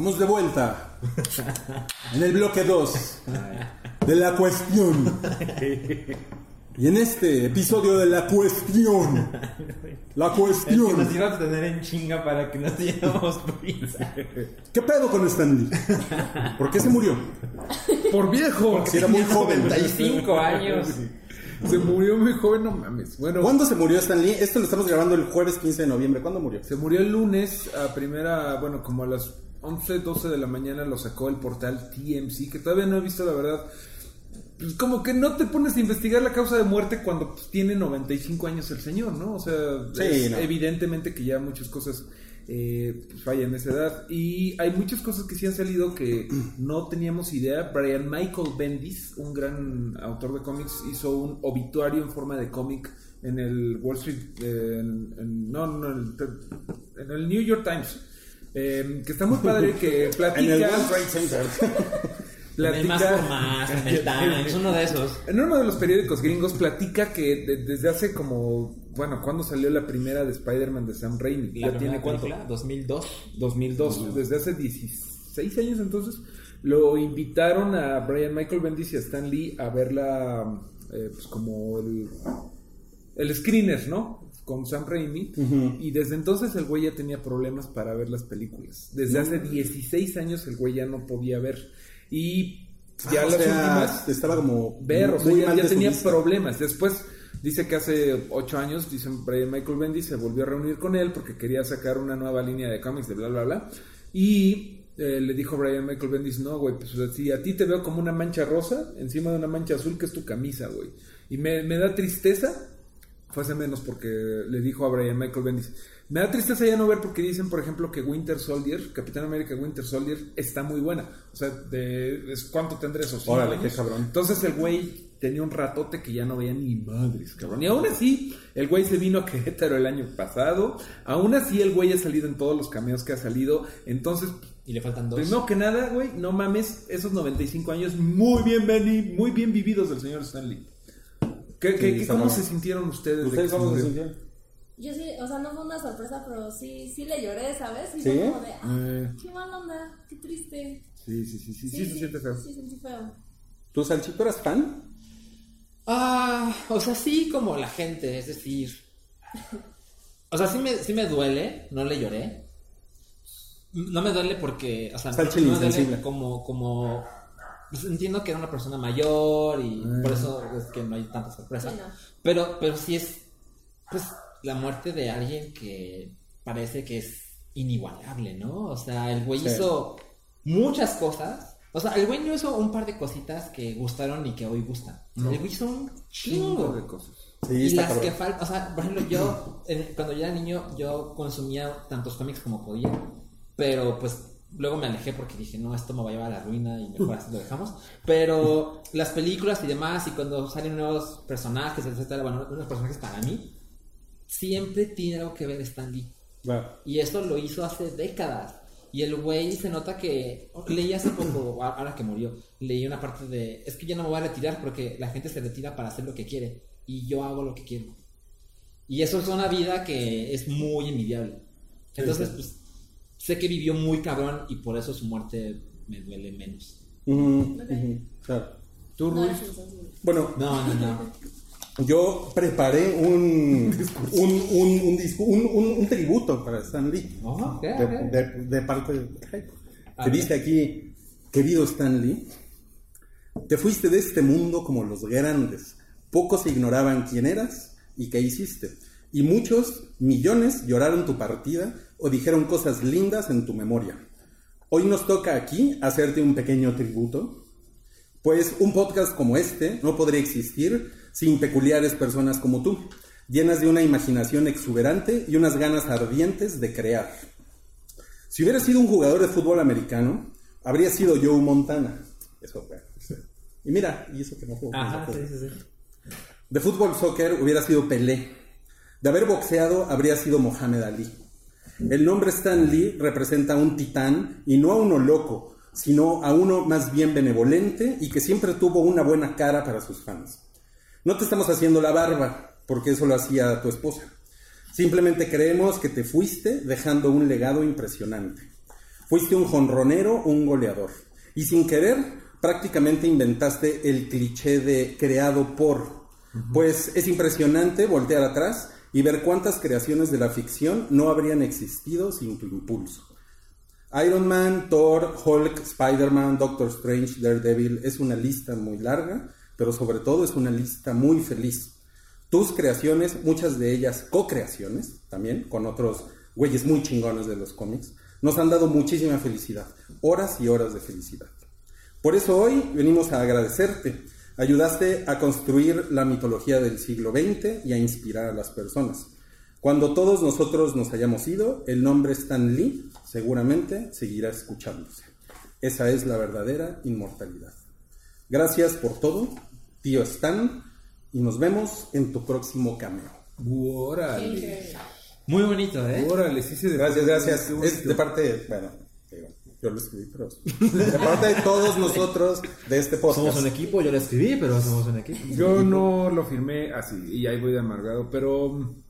Estamos de vuelta en el bloque 2 de la cuestión. Y en este episodio de la cuestión, la Es que cuestión. nos iba a tener en chinga para que nos diéramos prisa. ¿Qué pedo con Stanley? ¿Por qué se murió? Por viejo. Si era muy joven. 35 años. Se murió muy joven, no mames. Bueno, ¿Cuándo se murió Stanley? Esto lo estamos grabando el jueves 15 de noviembre. ¿Cuándo murió? se murió el lunes a primera, bueno, como a las 11, 12 de la mañana lo sacó el portal TMC, que todavía no he visto la verdad. Pues como que no te pones a investigar la causa de muerte cuando pues, tiene 95 años el señor, ¿no? O sea, Sí, es no. evidentemente que ya muchas cosas eh, pues, fallan esa edad. Y hay muchas cosas que sí han salido que no teníamos idea. Brian Michael Bendis, un gran autor de cómics, hizo un obituario en forma de cómic en el Wall Street, eh, en, en- no, no, en el, en el New York Times. Eh, que está muy padre que platica En el World Trade Center. En el más platica- por más, en el Times, uno de esos. en uno de los periódicos gringos platica que de- desde hace como, bueno, ¿cuándo salió la primera de Spider-Man de Sam Raimi? La ¿Ya tiene primera cuánto? película, 2002. 2002, desde hace 16 años entonces, lo invitaron a Brian Michael Bendis y a Stan Lee a verla, eh, pues como el, el screener, ¿no? Con Sam Raimi. Y desde entonces el güey ya tenía problemas para ver las películas. Desde hace 16 años el güey ya no podía ver. Y ya Ah, o las sea, últimas Estaba como. ver, o sea, ya, ya tenía vista. problemas. Después dice que hace ocho años, Brian Michael Bendis se volvió a reunir con él porque quería sacar una nueva línea de cómics de bla bla bla. Y eh, le dijo Brian Michael Bendis, no, güey, pues si a ti te veo como una mancha rosa encima de una mancha azul que es tu camisa, güey. Y me, me da tristeza, fue hace menos porque le dijo a Brian Michael Bendis, me da tristeza ya no ver porque dicen, por ejemplo, que Winter Soldier, Capitán América Winter Soldier, está muy buena. O sea, de, es- ¿cuánto tendré esos Órale, qué cabrón. Entonces el güey tenía un ratote que ya no veía ni madres, cabrón. Y aún así, el güey se vino a Querétaro el año pasado. Aún así, el güey ha salido en todos los cameos que ha salido. Entonces, Y le faltan dos. primero que nada, güey, no mames, esos 95 años muy bien, muy bien vividos del señor Stanley. ¿Qué, qué- Sí, qué- está ¿Cómo se sintieron ustedes? ¿Ustedes cómo se sintieron? Yo sí, o sea, no fue una sorpresa, pero sí, sí le lloré, ¿sabes? Y ¿Sí? fue como de, ah, Eh. qué mala onda, qué triste. Sí, sí, sí, sí, sí, se siente feo. Sí, sentí feo. ¿Tú, Salchito, eras fan? Ah, o sea, sí como la gente, es decir... O sea, sí me, sí me duele, no le lloré. No me duele porque, o sea, no me duele como, como... pues, entiendo que era una persona mayor y por eso es que no hay tanta sorpresa. Sí, no. Pero, pero sí es, pues, la muerte de alguien que parece que es inigualable, ¿no? O sea, el güey Sí. hizo muchas cosas. O sea, el güey no hizo un par de cositas que gustaron y que hoy gustan. El güey hizo un Chingo de cosas. Sí, y las cabrón. que faltan, o sea, por ejemplo, yo, en- cuando yo era niño, yo consumía tantos cómics como podía, pero pues luego me alejé porque dije, no, esto me va a llevar a la ruina y mejor así lo dejamos. Pero las películas y demás, y cuando salen nuevos personajes, etcétera, bueno, nuevos personajes para mí, siempre tiene algo que ver Stan Lee. Y esto lo hizo hace décadas. Y el güey se nota que leí hace poco, ahora que murió, leí una parte de, es que ya no me voy a retirar porque la gente se retira para hacer lo que quiere y yo hago lo que quiero. Y eso es una vida que es muy envidiable. Entonces, pues, sé que vivió muy cabrón y por eso su muerte me duele menos. Claro. ¿Tú, No Ruiz? Bueno, No, no, no. yo preparé un, un, un, un, discu- un, un- un tributo para Stan Lee. Oh, ok, de, ok. de- de parte de que dice aquí, querido Stan Lee, te fuiste de este mundo como los grandes. Pocos ignoraban quién eras y qué hiciste. Y muchos, millones, lloraron tu partida o dijeron cosas lindas en tu memoria. Hoy nos toca aquí hacerte un pequeño tributo, pues un podcast como este no podría existir sin peculiares personas como tú, llenas de una imaginación exuberante y unas ganas ardientes de crear. Si hubiera sido un jugador de fútbol americano, habría sido Joe Montana. Eso fue. Y mira, y eso que no jugó. Ajá, no sí, jugó. sí, sí. De fútbol soccer hubiera sido Pelé. De haber boxeado habría sido Mohamed Ali. El nombre Stan Lee representa a un titán y no a uno loco, sino a uno más bien benevolente y que siempre tuvo una buena cara para sus fans. No te estamos haciendo la barba, porque eso lo hacía tu esposa. Simplemente creemos que te fuiste dejando un legado impresionante. Fuiste un jonronero, un goleador. Y sin querer, prácticamente inventaste el cliché de creado por. Pues es impresionante voltear atrás y ver cuántas creaciones de la ficción no habrían existido sin tu impulso. Iron Man, Thor, Hulk, Spider-Man, Doctor Strange, Daredevil es una lista muy larga, pero sobre todo es una lista muy feliz. Tus creaciones, muchas de ellas co-creaciones, también con otros güeyes muy chingones de los cómics, nos han dado muchísima felicidad, horas y horas de felicidad. Por eso hoy venimos a agradecerte. Ayudaste a construir la mitología del siglo XX y a inspirar a las personas. Cuando todos nosotros nos hayamos ido, el nombre Stan Lee seguramente seguirá escuchándose. Esa es la verdadera inmortalidad. Gracias por todo, tío Stan, y nos vemos en tu próximo cameo. Órale. Muy bonito, ¿eh? Órale, sí se Gracias, gracias. Es de parte, bueno, yo lo escribí, pero de parte de todos nosotros de este podcast. Somos un equipo, yo lo escribí, pero somos un equipo. Yo no lo firmé así y ahí voy de amargado, pero mm,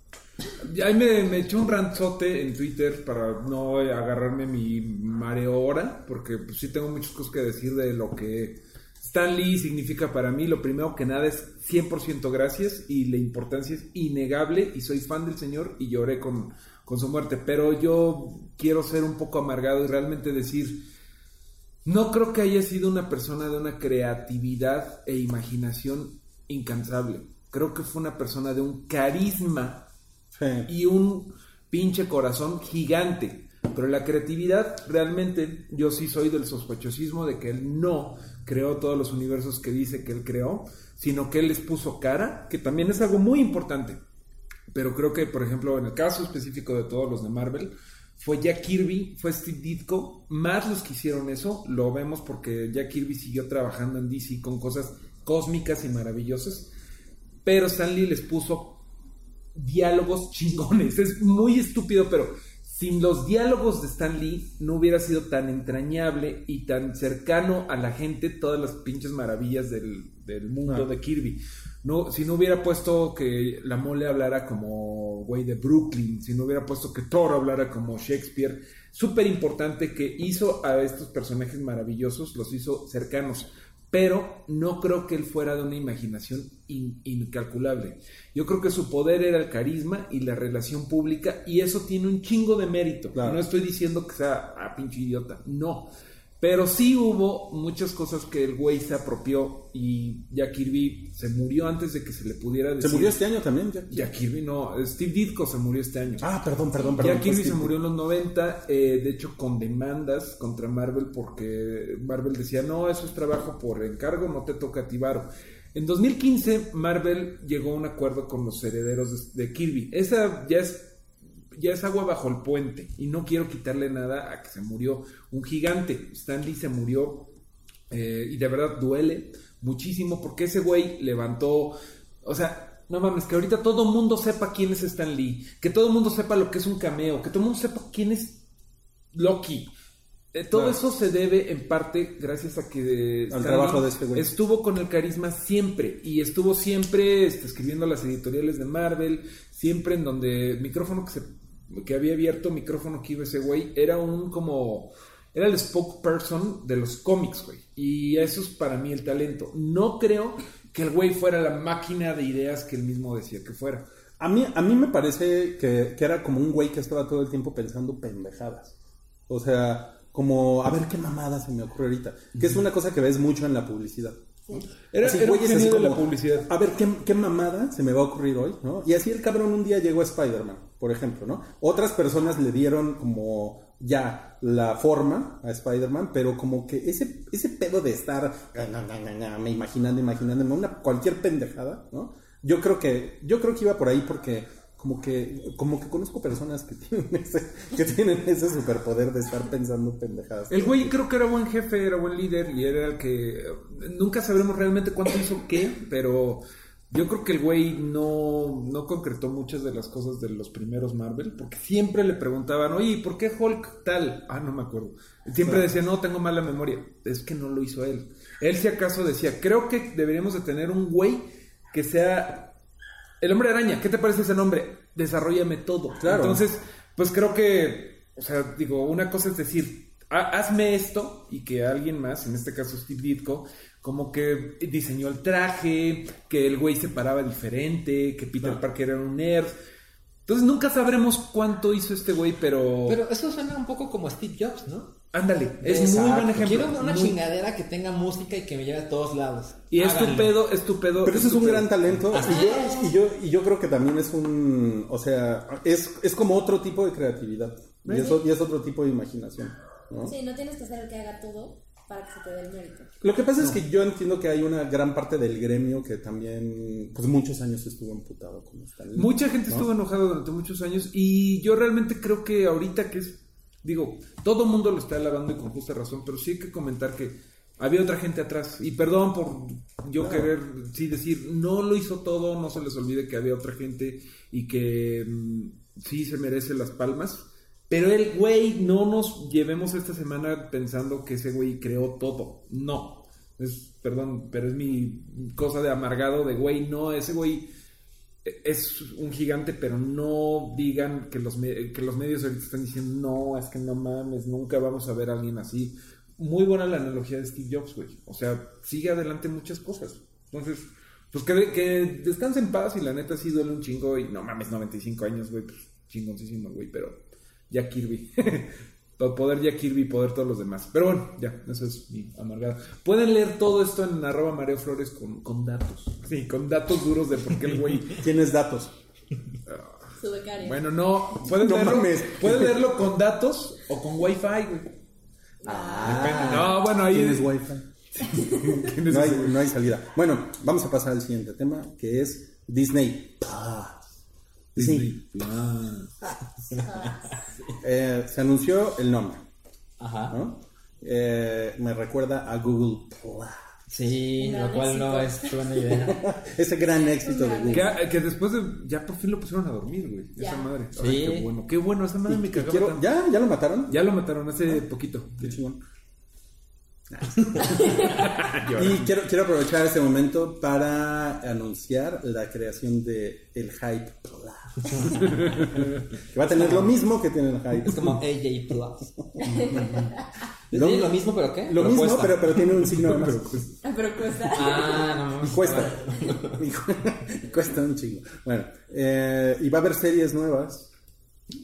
ahí me, me eché un ranzote en Twitter para no agarrarme mi mareo ahora, porque pues, sí tengo muchas cosas que decir de lo que Stan Lee significa para mí. Lo primero que nada es 100% gracias y la importancia es innegable y soy fan del señor y lloré con, con su muerte, pero yo quiero ser un poco amargado y realmente decir... No creo que haya sido una persona de una creatividad e imaginación incansable. Creo que fue una persona de un carisma Sí. y un pinche corazón gigante. Pero la creatividad, realmente, yo sí soy del sospechosismo de que él no creó todos los universos que dice que él creó, sino que él les puso cara, que también es algo muy importante. Pero creo que, por ejemplo, en el caso específico de todos los de Marvel, fue Jack Kirby, fue Steve Ditko, más los que hicieron eso, lo vemos porque Jack Kirby siguió trabajando en DC con cosas cósmicas y maravillosas, pero Stan Lee les puso diálogos chingones. Es muy estúpido, pero sin los diálogos de Stan Lee no hubiera sido tan entrañable y tan cercano a la gente todas las pinches maravillas del, del mundo Ah. de Kirby. No, si no hubiera puesto que la mole hablara como güey de Brooklyn, si no hubiera puesto que Thor hablara como Shakespeare, súper importante que hizo a estos personajes maravillosos, los hizo cercanos pero no creo que él fuera de una imaginación in- incalculable. Yo creo que su poder era el carisma y la relación pública y eso tiene un chingo de mérito. Claro. No estoy diciendo que sea ah, pinche idiota, no. Pero sí hubo muchas cosas que el güey se apropió y Jack Kirby se murió antes de que se le pudiera Se decir. murió este año también, Jack. Jack Kirby no, Steve Ditko se murió este año. Ah, perdón, perdón, perdón. Jack Kirby Pues, se murió en los 90, eh, de hecho con demandas contra Marvel porque Marvel decía, no, eso es trabajo por encargo, no te toca a ti varo". En 2015 Marvel llegó a un acuerdo con los herederos de, de Kirby. Esa ya es, ya es agua bajo el puente y no quiero quitarle nada a que se murió un gigante. Stan Lee se murió eh, y de verdad duele muchísimo porque ese güey levantó, o sea, no mames, que ahorita todo el mundo sepa quién es Stan Lee, que todo el mundo sepa lo que es un cameo, que todo el mundo sepa quién es Loki. Eh, todo eso se debe en parte gracias a que Stan trabajo de este güey. estuvo con el carisma siempre y estuvo siempre este, escribiendo las editoriales de Marvel, siempre en donde micrófono que, se, que había abierto, micrófono que iba ese güey, era un como era el spokesperson de los cómics, güey. Y eso es para mí el talento. No creo que el güey fuera la máquina de ideas que él mismo decía que fuera. A mí, a mí me parece que, que era como un güey que estaba todo el tiempo pensando pendejadas. O sea, como, a ver qué mamada se me ocurre ahorita. Que es una cosa que ves mucho en la publicidad. Era, Así, era así de la como, publicidad. A ver, ¿qué, ¿qué mamada se me va a ocurrir hoy? ¿no? Y así el cabrón un día llegó a Spider-Man, por ejemplo, ¿no? Otras personas le dieron como ya la forma a Spider-Man, pero como que ese, ese pedo de estar me imaginando, imaginándome una cualquier pendejada, ¿no? Yo creo que, yo creo que iba por ahí porque como que, como que conozco personas que tienen ese, que tienen ese superpoder de estar pensando pendejadas. El güey creo que era buen jefe, era buen líder y era el que... Nunca sabremos realmente cuánto hizo qué, pero yo creo que el güey no, no concretó muchas de las cosas de los primeros Marvel, porque siempre le preguntaban, oye, ¿y ¿por qué Hulk tal? Ah, no me acuerdo. Siempre decía, no, tengo mala memoria. Es que no lo hizo él. Él si acaso decía, creo que deberíamos de tener un güey que sea... El hombre araña, ¿qué te parece ese nombre? Desarrollame todo. Claro. Entonces, pues creo que, o sea, digo, una cosa es decir, ha- hazme esto y que alguien más, en este caso Steve Ditko, como que diseñó el traje, que el güey se paraba diferente, que Peter Parker era un nerd. Entonces nunca sabremos cuánto hizo este güey, pero... Pero eso suena un poco como Steve Jobs, ¿no? Ándale, es Exacto. muy buen ejemplo. Quiero una muy- chingadera que tenga música y que me lleve a todos lados. Y es tu pedo, es tu pedo. Pero ese es un gran talento. Así Y yo, y, yo, y yo creo que también es un. O sea, es, es como otro tipo de creatividad. Y es, y es otro tipo de imaginación. ¿no? Sí, no tienes que ser el que haga todo para que se te dé el mérito. Lo que pasa es que yo entiendo que hay una gran parte del gremio que también, pues muchos años estuvo emputado con. Mucha gente ¿no? estuvo enojada durante muchos años y yo realmente creo que ahorita que es, digo, todo el mundo lo está alabando y con justa razón, pero sí hay que comentar que había otra gente atrás y perdón por yo querer sí decir, no lo hizo todo, no se les olvide que había otra gente y que mm, sí se merece las palmas. Pero el güey, no nos llevemos esta semana pensando que ese güey creó todo. No. Es, perdón, pero es mi cosa de amargado de güey. No, ese güey es un gigante, pero no digan que los, que los medios ahorita están diciendo, no, es que no mames, nunca vamos a ver a alguien así. Muy buena la analogía de Steve Jobs, güey. O sea, sigue adelante muchas cosas. Entonces, pues que, que descanse en paz y la neta sí duele un chingo y no mames, 95 años, güey, pues chingoncísimo, güey, pero Jack Kirby. Todo poder Jack Kirby, poder todos los demás. Pero bueno, ya, eso es mi amargada. Pueden leer todo esto en arroba Mario Flores con, con datos. Sí, con datos duros de por qué el güey Tienes datos. Su becario. Bueno, no, puedes, No leerlo, mames. puedes leerlo con datos o con wifi, güey. Depende. No, bueno, ahí Tienes wifi. ¿Quién es No hay, no hay salida. Bueno, vamos a pasar al siguiente tema, que es Disney. Disney. Eh, se anunció el nombre, Ajá. ¿no? Eh, me recuerda a Google Plus. Sí, lo cual no es buena idea. Ese gran éxito de Google. Que, que después de. Ya por fin lo pusieron a dormir, güey. Esa madre. Sí. Ay, qué bueno. Qué bueno. Esa madre Y- me cagaba quiero-. ¿Ya? ¿Ya lo mataron? Ya lo mataron hace poquito. Qué chingón. Y quiero, quiero aprovechar este momento para anunciar la creación de el Hype Plus. que va a tener lo mismo que tiene el Hype. Es como AJ Plus. Lo- ¿Tiene lo mismo, pero qué? Lo Pero mismo, cuesta. pero, pero tiene un signo de más. Pero cuesta. Ah, no. Cuesta. Y cu- Cuesta un chingo. Bueno, eh, y va a haber series nuevas.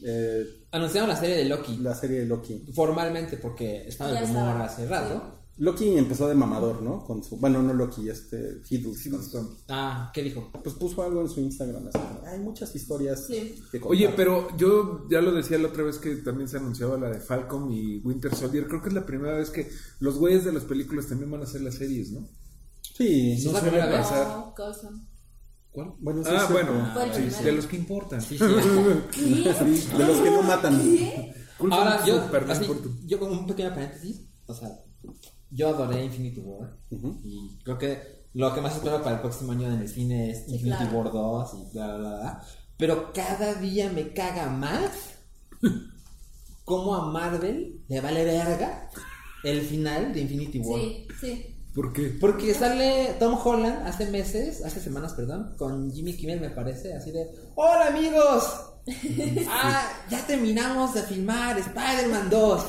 Eh, Anunciaron la serie de Loki. la serie de Loki. Formalmente, porque estaba el rumor estaba, hace rato. Loki empezó de mamador, ¿no? Con su, bueno, no Loki, este Hiddleston. Ah, ¿qué dijo? Pues puso algo en su Instagram. así Hay muchas historias. Sí. que contar". Oye, pero yo ya lo decía la otra vez que también se anunciaba la de Falcon y Winter Soldier. Creo que es la primera vez que los güeyes de las películas también van a hacer las series, ¿no? Sí. No, pasar. No, Coulson. ¿Cuál? Bueno, sí ah, cierto. bueno, sí, primero. de los que importan. Sí, sí. Sí, de los que no matan. Ahora, yo, así, importa. yo con un pequeño paréntesis, o sea, yo adoré Infinity War y creo que lo que más espero para el próximo año en el cine es Sí, Infinity claro. War 2 y bla, bla, bla, bla. Pero cada día me caga más cómo a Marvel le vale verga el final de Infinity War. Sí, sí. ¿Por qué? Porque sale Tom Holland hace meses, hace semanas, perdón, con Jimmy Kimmel me parece, así de, hola amigos, ah, ya terminamos de filmar Spider-Man 2.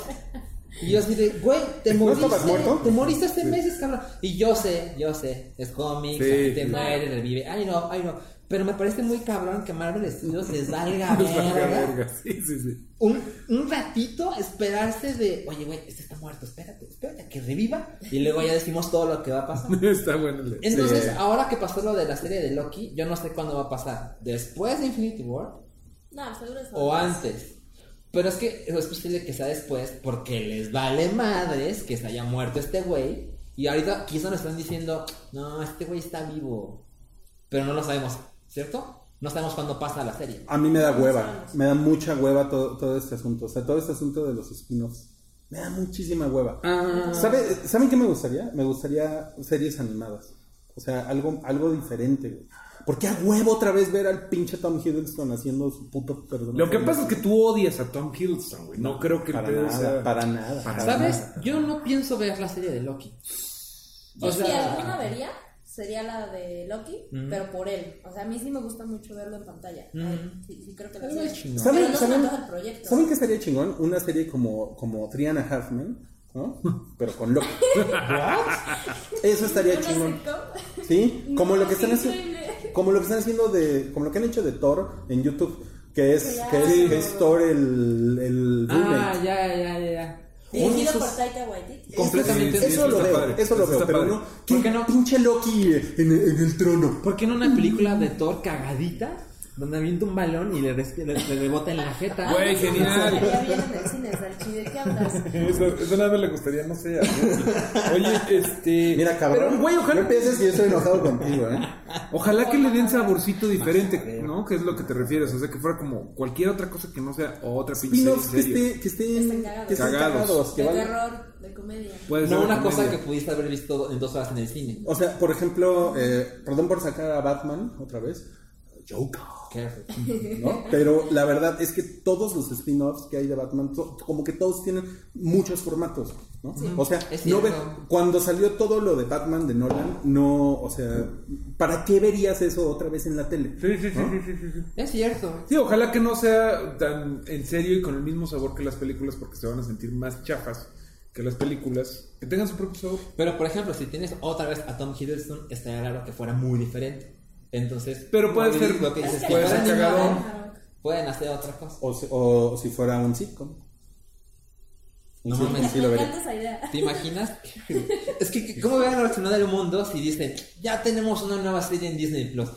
Y yo así de, güey, te ¿No moriste, muerto? te moriste hace meses, cabrón. Y yo sé, yo sé, es cómics, Sí, gente sí. revive, ay no, ay no. Pero me parece muy cabrón que Marvel Studios les valga verga verga. Sí, sí, sí. un, un ratito esperarse de, oye, güey, este está muerto, espérate, espérate a que reviva. Y luego ya decimos todo lo que va a pasar. Está bueno. el- Entonces, Sí. ahora que pasó lo de la serie de Loki, yo no sé cuándo va a pasar. ¿Después de Infinity War No, seguro es o antes? Pero es que es posible que sea después porque les vale madres que se haya muerto este güey. Y ahorita quizá nos están diciendo, no, este güey está vivo. Pero no lo sabemos, ¿cierto? No sabemos cuándo pasa la serie. A mí me da hueva, me da mucha hueva todo, todo este asunto. O sea, todo este asunto de los spin-offs. Me da muchísima hueva. ¿Sabe- ¿Saben qué me gustaría? Me gustaría series animadas. O sea, algo, algo diferente. güey. ¿Por qué a huevo otra vez ver al pinche Tom Hiddleston haciendo su puto personaje? Lo que pasa es que tú odias a Tom Hiddleston, güey. No creo que Para nada, sea- para nada. Para ¿Sabes? Yo no pienso ver la serie de Loki. O si sea, alguna vería, sería la de Loki, pero por él. O sea, a mí sí me gusta mucho verlo en pantalla. Ay, sí, sí, creo que lo ¿Saben, saben, proyecto. ¿Saben qué estaría chingón? Una serie como, como Three and a Half Men, ¿no? Pero con Loki. Eso estaría chingón. Sí, como No, lo que están haciendo, como lo que están haciendo de, como lo que han hecho de Thor en YouTube, que es, que es, que es Thor el, el Ah, ya, ya, ya. Dirigido Esos- por Taika Waititi. completamente Sí, sí, eso sí, lo está veo, padre. eso lo Eso veo, pero padre. no, ¿Por qué no? pinche Loki en, en el trono. ¿Por qué no una película de Thor cagadita? Donde avienta un balón y le, le- le rebota en la jeta. Güey, Ya genial. viene en el cine, Salchi, ¿de qué hablas? Eso, eso nada más le gustaría, no sé. Oye, este. Mira, cabrón, Pero, güey, no ojalá, pienses que yo estoy enojado contigo, ¿eh? ojalá que le den saborcito diferente, ¿no? Que es lo que te refieres. O sea, que fuera como cualquier otra cosa que no sea otra pinche Spin-offs que, serie. esté, que estén, Estén cagados. que estén Cagados. cagados, que De terror, de comedia. Puede ser No una cosa comedia. que pudiste haber visto en dos horas en el cine. O sea, por ejemplo, eh, perdón por sacar a Batman otra vez. Joker. Pero la verdad es que todos los spin-offs que hay de Batman, como que todos tienen muchos formatos, ¿no? O sea, no ve- cuando salió todo lo de Batman de Nolan, no, o sea, ¿para qué verías eso otra vez en la tele? Sí, sí, sí, sí, sí, sí, sí. Es cierto. Sí, ojalá que no sea tan en serio y con el mismo sabor que las películas porque se van a sentir más chafas que las películas. Que tengan su propio sabor. Pero por ejemplo, si tienes otra vez a Tom Hiddleston, estaría raro que fuera muy diferente. Entonces, Pero puede ser- lo que dices, Es que que puede ser cagadón. Pueden hacer otra cosa. O, si- o si fuera un sitcom. No Sí, mames. sí lo. ¿Te imaginas? es que, ¿cómo van a reaccionar el mundo si dicen, ya tenemos una nueva serie en Disney Plus?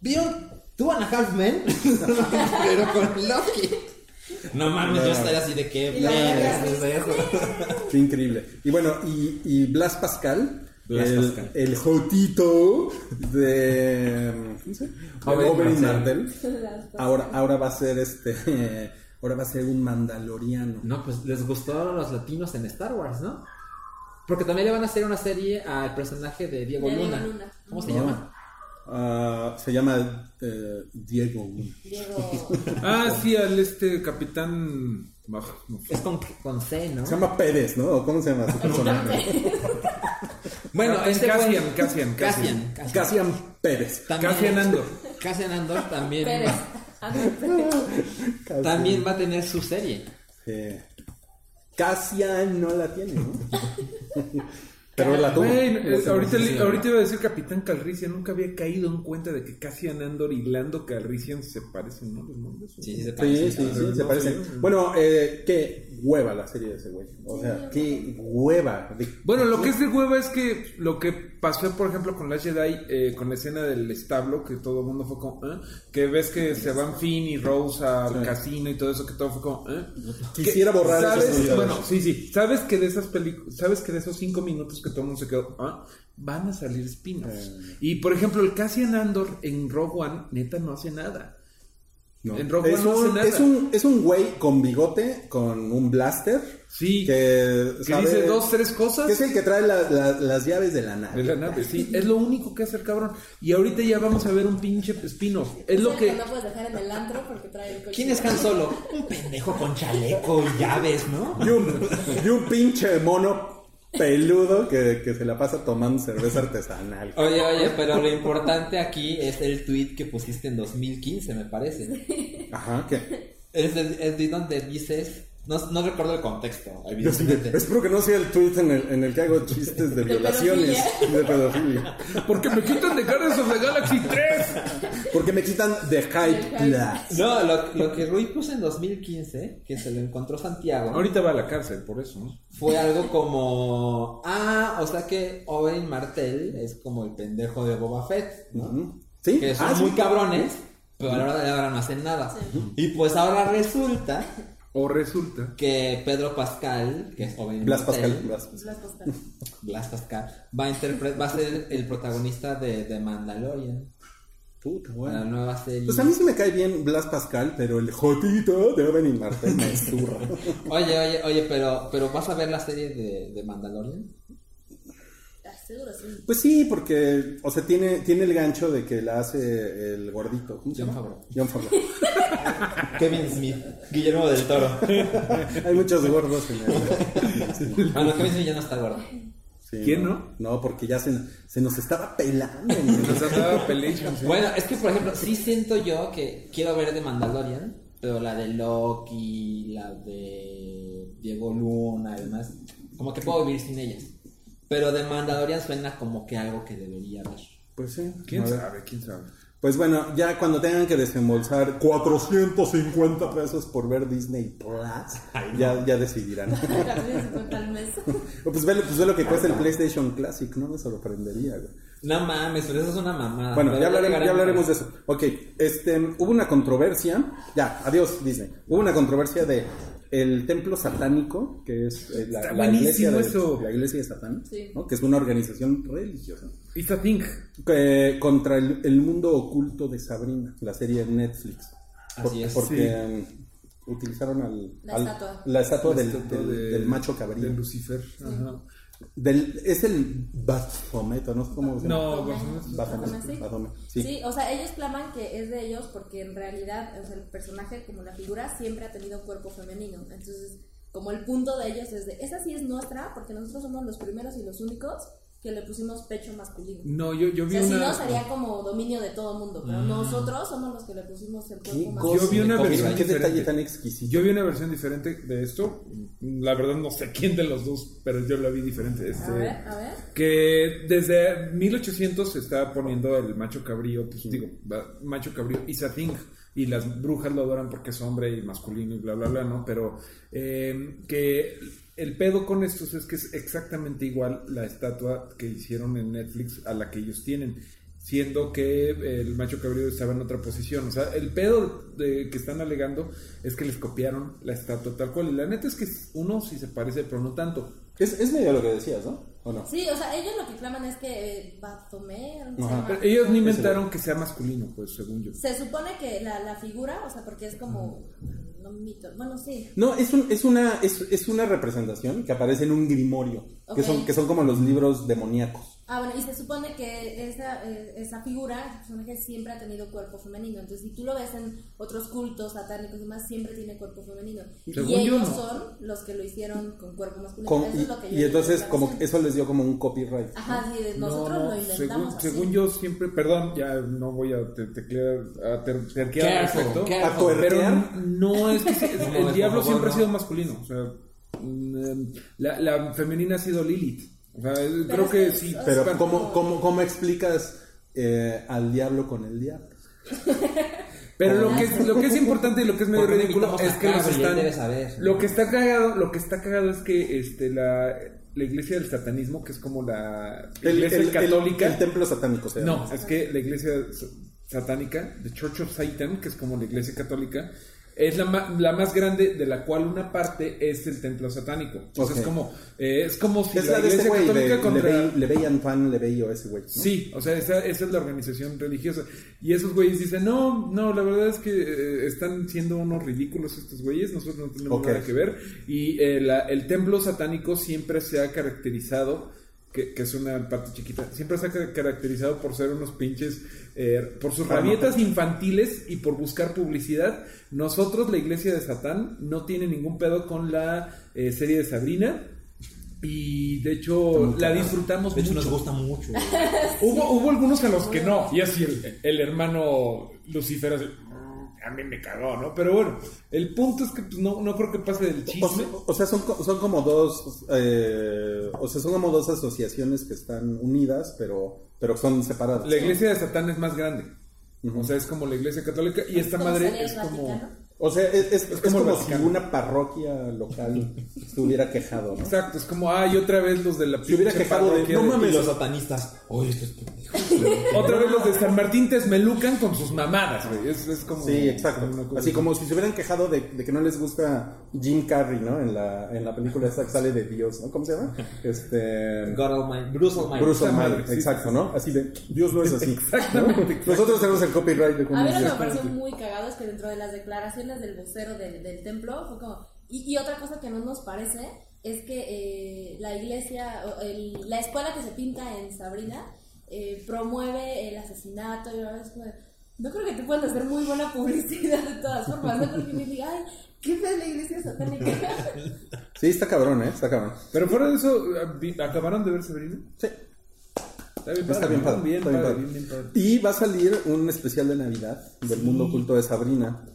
¿Vieron? ¿Tú a Half Men? Pero con Loki. No mames, yo estaría así de que. Qué increíble. Y bueno, y, y Blas Pascal, el, el jotito de ¿cómo se llama? Martell, ahora, ahora va a ser este, ahora va a ser un mandaloriano. No, pues les gustó a los latinos en Star Wars, ¿no? Porque también le van a hacer una serie al personaje de Diego De Luna. Luna. ¿Cómo se No. llama? Ah, se llama eh, Diego. Diego. Ah, sí, al este capitán. Ah, no. Es con, con C, ¿no? Se llama Pérez, ¿no? ¿O ¿Cómo se llama su personaje? Bueno, Cassian, este Cassian, güey- Cassian, Cassian. Cassian. Cassian Pérez. También- Cassian Andor. Cassian Andor también, Pérez. También va a tener su serie. Eh, Cassian no la tiene, ¿no? Pero la tuvo. Eh, Sí, ahorita, sí, le- sí. ahorita iba a decir Capitán Calrissian, nunca había caído en cuenta de que Cassian Andor y Lando Calrissian se parecen, ¿no? Los nombres. Sí, sí, se Sí, parece. sí, sí, No, se parecen. sí. Bueno, eh, qué hueva la serie de ese güey. O sea, qué hueva. De- Bueno, lo que es de hueva es que lo que pasó, por ejemplo, con Last Jedi, eh, con la escena del establo, que todo el mundo fue como, ¿eh? que ves que se van Finn y Rose al Sí. casino y todo eso, que todo fue como, ¿eh? Quisiera borrar ¿sabes? Bueno, sí, sí. Sabes que de esas películas, sabes que de esos cinco minutos que todo el mundo se quedó, ¿ah? van a salir spin-offs. Eh. Y por ejemplo, el Cassian Andor en Rogue One, neta, no hace nada. No. En Rogue es, One no hace nada. es, un, es un güey con bigote, con un blaster. Sí. Que, Que sabe- dice dos, tres cosas. Que es el que trae la- la- las llaves de la nave. De la nave, sí. Es lo único que hace el cabrón. Y ahorita ya vamos a ver un pinche spin-off. Es lo el que. no puedes dejar en el antro porque trae el coche. ¿Quién es Han Solo? Un pendejo con chaleco y llaves, ¿no? Y un, y un pinche mono peludo que, que se la pasa tomando cerveza artesanal. Oye, oye, pero lo importante aquí es el tweet que pusiste en 2015, me parece. Ajá, que. Es el, el tweet donde dices. No, no recuerdo el contexto, sí, evidentemente. espero que no sea el tweet en el, en el que hago chistes de violaciones y de pedofilia. Porque me quitan de Guardians of the Galaxy 3. Porque me quitan de Hype Plus. No, lo, lo que Rui puso en 2015, que se lo encontró Santiago, Ahorita va a la cárcel, por eso. ¿no? fue algo como. Ah, o sea que Oberyn Martell es como el pendejo de Boba Fett, ¿no? ¿Sí? que son Ah, muy sí. cabrones, pero a la hora de ahora no hacen nada. Y pues ahora resulta O resulta. que Pedro Pascal, que es Oberyn Blas Pascal. Martell, Blas Pascal. Blas Pascal, va a, va a ser el protagonista de, de Mandalorian, Puta, la bueno. nueva serie. Pues a mí sí me cae bien Blas Pascal, pero el jotito de Oberyn Martell me zurra. Oye, oye, oye, pero, pero ¿vas a ver la serie de, de Mandalorian? Seguro sí. Pues sí, porque, o sea, tiene, tiene el gancho de que la hace el gordito. ¿Cómo se Jon llama? Favreau. Jon Favreau. Kevin Smith, Guillermo del Toro. Hay muchos gordos en el... Ah, no, Kevin Smith ya no está gordo. Sí, ¿Quién no? No, porque ya se, se nos estaba pelando. Nos andaba Pelation, sí. Bueno, es que por ejemplo, sí siento yo que quiero ver de Mandalorian, pero la de Loki, la de Diego Luna, además, como que puedo vivir sin ellas. Pero de Mandalorian suena como que algo que debería ver. Pues sí. ¿Quién sabe? ¿Quién sabe? Pues bueno, ya cuando tengan que desembolsar 450 pesos por ver Disney Plus, ya, ya decidirán. 450 al mes. pues, ve, pues ve lo que cuesta el PlayStation Classic, no me sorprendería. güey. No mames, pero eso es una mamada. Bueno, ya hablaremos, ya hablaremos de eso. Ok, este, hubo una controversia, ya, adiós Disney. Hubo una controversia de el templo satánico, que es eh, la, iglesia, de, eso. la iglesia de Satán, Sí. ¿no? que es una organización religiosa, It's a thing. que- contra el, el mundo oculto de Sabrina, la serie de Netflix. Así es, Porque um, utilizaron al, La al- estatua. la estatua La del, estatua del- de- del macho cabrío. De Lucifer. Ajá. Del- es el Baphomet, ¿o ¿no? ¿Cómo se? No, Baphomet. Sí. Baphomet, Sí. sí. o sea, ellos claman que es de ellos porque en realidad o sea, el personaje, como la figura, siempre ha tenido un cuerpo femenino. Entonces, como el punto de ellos es de, esa sí es nuestra porque nosotros somos los primeros y los únicos que le pusimos pecho masculino. No, yo, yo O vi si una. no, sería como dominio de todo mundo, pero nosotros somos los que le pusimos el ¿Qué cuerpo masculino. Yo vi una versión ¿Qué detalle tan exquisito? Yo vi una versión diferente de esto. La verdad no sé quién de los dos, pero yo la vi diferente. Este, A ver, a ver. Que desde 1800 se está poniendo el macho cabrío, pues digo, macho cabrío is a thing. Y las brujas lo adoran porque es hombre y masculino y bla, bla, bla, ¿no? Pero eh, que el pedo con estos es que es exactamente igual la estatua que hicieron en Netflix a la que ellos tienen. Siendo que el macho cabrío estaba en otra posición. O sea, el pedo de, que están alegando es que les copiaron la estatua tal cual. Y la neta es que uno sí se parece, pero no tanto. Es, es medio lo que decías, ¿no? ¿O no? Sí, o sea, ellos lo que claman es que eh. Pero ellos no inventaron que sea masculino, pues, según yo. Se supone que la, la figura, o sea, porque es como. No mito. Bueno, sí. No, es, un, es, una, es, es una representación que aparece en un grimorio, que, Ok. son, que son como los libros demoníacos. Ah, bueno, y se supone que esa, eh, esa figura, ese personaje siempre ha tenido cuerpo femenino. Entonces, si tú lo ves en otros cultos satánicos y demás, siempre tiene cuerpo femenino. Según y ellos no. son los que lo hicieron con cuerpo masculino. Con- Eso y, es lo que yo y entonces como eso les dio como un copyright. Ajá, sí, nosotros no, no, lo inventamos. según, así. según yo siempre, perdón, ya no voy a te- teclear, a ter- terquear. A tuerquear. no es que el diablo favor, siempre no. ha sido masculino, o sea, mm, la, la femenina ha sido Lilith, o sea, creo es que que- sí, Pero ¿cómo, como- cómo, cómo explicas eh, al diablo con el diablo? Pero lo que, es, lo que es importante y lo que es medio ¿Por qué no ridículo es que los Carlos? Y él están. debe saber. Lo que está cagado, lo que está cagado es que este la, la iglesia del satanismo, que es como la iglesia católica. el templo satánico, se llama. no, es que la iglesia sa- satánica, The Church of Satan, que es como la iglesia católica, es la, la más grande, de la cual una parte es el templo satánico. Entonces Ok. es como eh, es como si Es la la de iglesia católica de contra Levey- Levey Antoine Levey o ese güey. ¿no? Sí, o sea, esa, esa es la organización religiosa. Y esos güeyes dicen, no, no, la verdad es que eh, están siendo unos ridículos estos güeyes, nosotros no tenemos nada que ver. Y eh, la- el templo satánico siempre se ha caracterizado, que, que es una parte chiquita, siempre se ha ca- caracterizado por ser unos pinches, eh, por sus rabietas infantiles y por buscar publicidad. Nosotros, la iglesia de Satán, no tiene ningún pedo con la eh, serie de Sabrina. Y de hecho, la disfrutamos De hecho, mucho. nos gusta mucho. Hubo, hubo algunos a los que no. Y así el, el hermano Lucifer así, "Mm, a mí me cagó, ¿no? Pero bueno, el punto es que pues, no, no creo que pase del O chisme. sea, o sea, son, son como dos, eh, o sea, son como dos asociaciones que están unidas, pero, pero son separadas. La iglesia de Satán es más grande. O sea, es como la iglesia católica y esta ¿Cómo madre es como... Vaticano? O sea, es, es- es como como, el si una parroquia local se hubiera quejado, ¿no? Exacto, es como, ay, otra vez los de la Se hubiera quejado de, no mames, los satanistas. Oye, esto es pendejo. Otra vez los de San Martín Tesmelucan con sus mamadas, güey. Es, es como... Sí, exacto. cosa Así como si se hubieran quejado de, de que no les gusta Jim Carrey, ¿no? En la, en la película esta que sale de Dios, ¿no? ¿Cómo se llama? Este... God Almighty. Bruce Almighty. Bruce Almighty, sí, exacto, ¿no? Así de, Dios no es así. Exactamente, ¿no? Nosotros tenemos el copyright de A mí lo que me pareció muy cagado es que dentro de las declaraciones del vocero del, del templo fue como... Y, y otra cosa que no nos parece es que eh, la iglesia, o el- la escuela que se pinta en Sabrina eh, promueve el asesinato y ahora es como No creo que te puedan hacer muy buena publicidad de todas formas, ¿no? Porque me diga, ay, qué fea es la iglesia satánica. Sí, está cabrón, ¿eh? Está cabrón. Pero fuera de eso, ¿acabaron de ver Sabrina? Sí. Está bien Está bien ¿no? padre. Bien está bien padre, padre. bien, bien padre. Y va a salir un especial de Navidad del mundo oculto de Sabrina.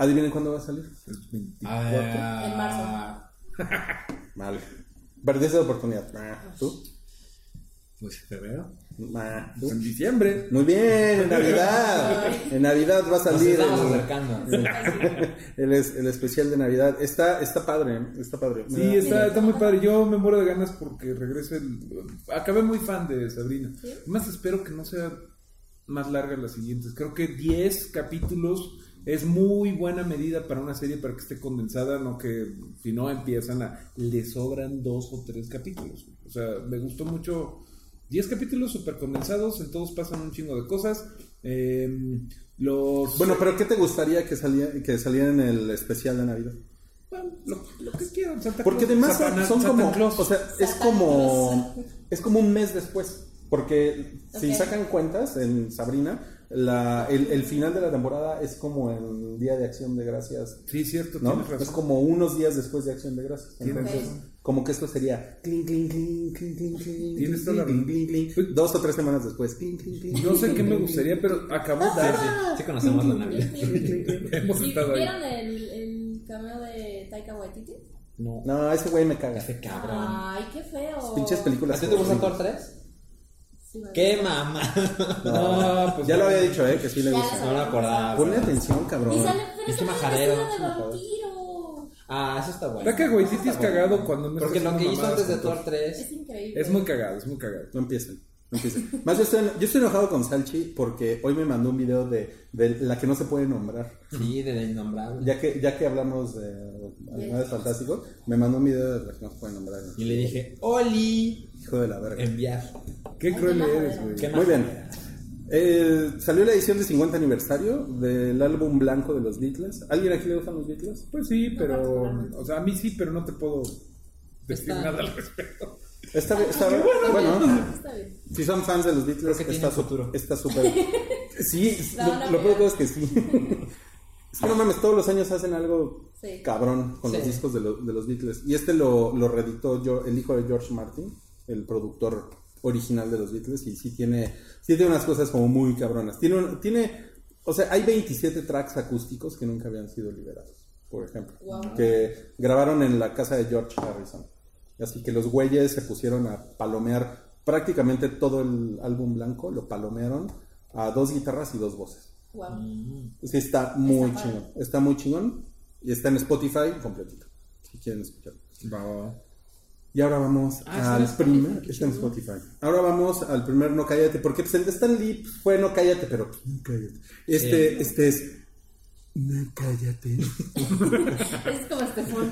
Adivinen cuándo va a salir. Ah, En marzo. Vale. Perdiste la oportunidad. ¿Tú? Pues febrero. Ah, ¿tú? En diciembre. Muy bien, en Navidad. En Navidad va a Nos salir estamos el, acercando. el, es- el especial de Navidad. Está, está padre, ¿eh? está padre. Sí, está, está muy padre. Yo me muero de ganas porque regrese el... Acabé muy fan de Sabrina. Más espero que no sea más larga las siguientes. Creo que 10 capítulos es muy buena medida para una serie para que esté condensada, no que si no empiezan a... Le sobran dos o tres capítulos. O sea, me gustó mucho... 10 capítulos súper condensados, en todos pasan un chingo de cosas. Eh, los... Bueno, pero ¿qué te gustaría que, salía, que saliera en el especial de Navidad? Bueno, lo, lo que quieran. Santa Porque además son como, Claus. o sea, es como, es como un mes después. Porque si sacan cuentas en Sabrina, la, el, el final de la temporada es como el Día de Acción de Gracias, Sí, cierto, ¿no? razón. Es como unos días después de Acción de Gracias. Entonces, como que esto sería clink, clink, clink, clink, Tienes toda la. Dos o tres semanas después. No sé qué me gustaría, pero acabó Sí, Dark. sí, sí conocemos la Navidad. Hemos ¿Sí, estado ahí. ¿Vieron el, el cameo de Taika Waititi? No. No, ese güey me caga. Ese cabrón. Ay, qué feo. Pinches ¿A películas. ti te gusta. Thor 3? Sí, me ¡Qué mamá! No, pues Ya lo había dicho, ¿eh? Que sí le gusta. No me acordaba. Ponle atención, cabrón. Y sale, pero Pinche sale majadero. Ah, eso está bueno. Taika Waititi es cagado cuando está Porque lo que hizo antes de Thor 3. Es increíble. Es muy cagado, es muy cagado. No empiecen. No empiecen. Más yo estoy, yo estoy enojado con Salchi porque hoy me mandó un video de, de la que no se puede nombrar. Sí, de la innombrable. Ya que, ya que hablamos de Animales Fantásticos, me mandó un video de la que no se puede nombrar. Y le dije, ¡Oli! Hijo de la verga. Enviar. Qué Ay, cruel qué eres, güey. ¿Qué Muy bien. Eh, salió la edición de 50 aniversario del álbum blanco de los Beatles. ¿Alguien aquí le gustan los Beatles? Pues sí, pero. O sea, a mí sí, pero no te puedo decir Está- nada al respecto. Está, bien- está bien. bueno, Está bien. si son fans de los Beatles, está su- futuro. Está súper. Sí, La van a lo, lo peor de pegar. todo es que sí. Es que no mames, todos los años hacen algo Sí. cabrón con los discos de, lo- de los Beatles. Y este lo, lo reeditó yo, el hijo de George Martin, el productor original de los Beatles. Y sí tiene, sí tiene unas cosas como muy cabronas. Tiene, un- tiene, o sea, hay 27 tracks acústicos que nunca habían sido liberados, por ejemplo. Wow. Que grabaron en la casa de George Harrison. Así que los güeyes se pusieron a palomear prácticamente todo el álbum blanco, lo palomearon a dos guitarras y dos voces. Wow. Sí, está muy Está chingón. Está muy chingón. Y está en Spotify completito. Si quieren escuchar. Va, va, va. Y ahora vamos Ah, al primer. Está en. Spotify. Ahora vamos al primer No Cállate. Porque pues, el de Stan Lee fue No Cállate, pero pues, no cállate. Este, Sí. este es. No cállate. Es como Estefón.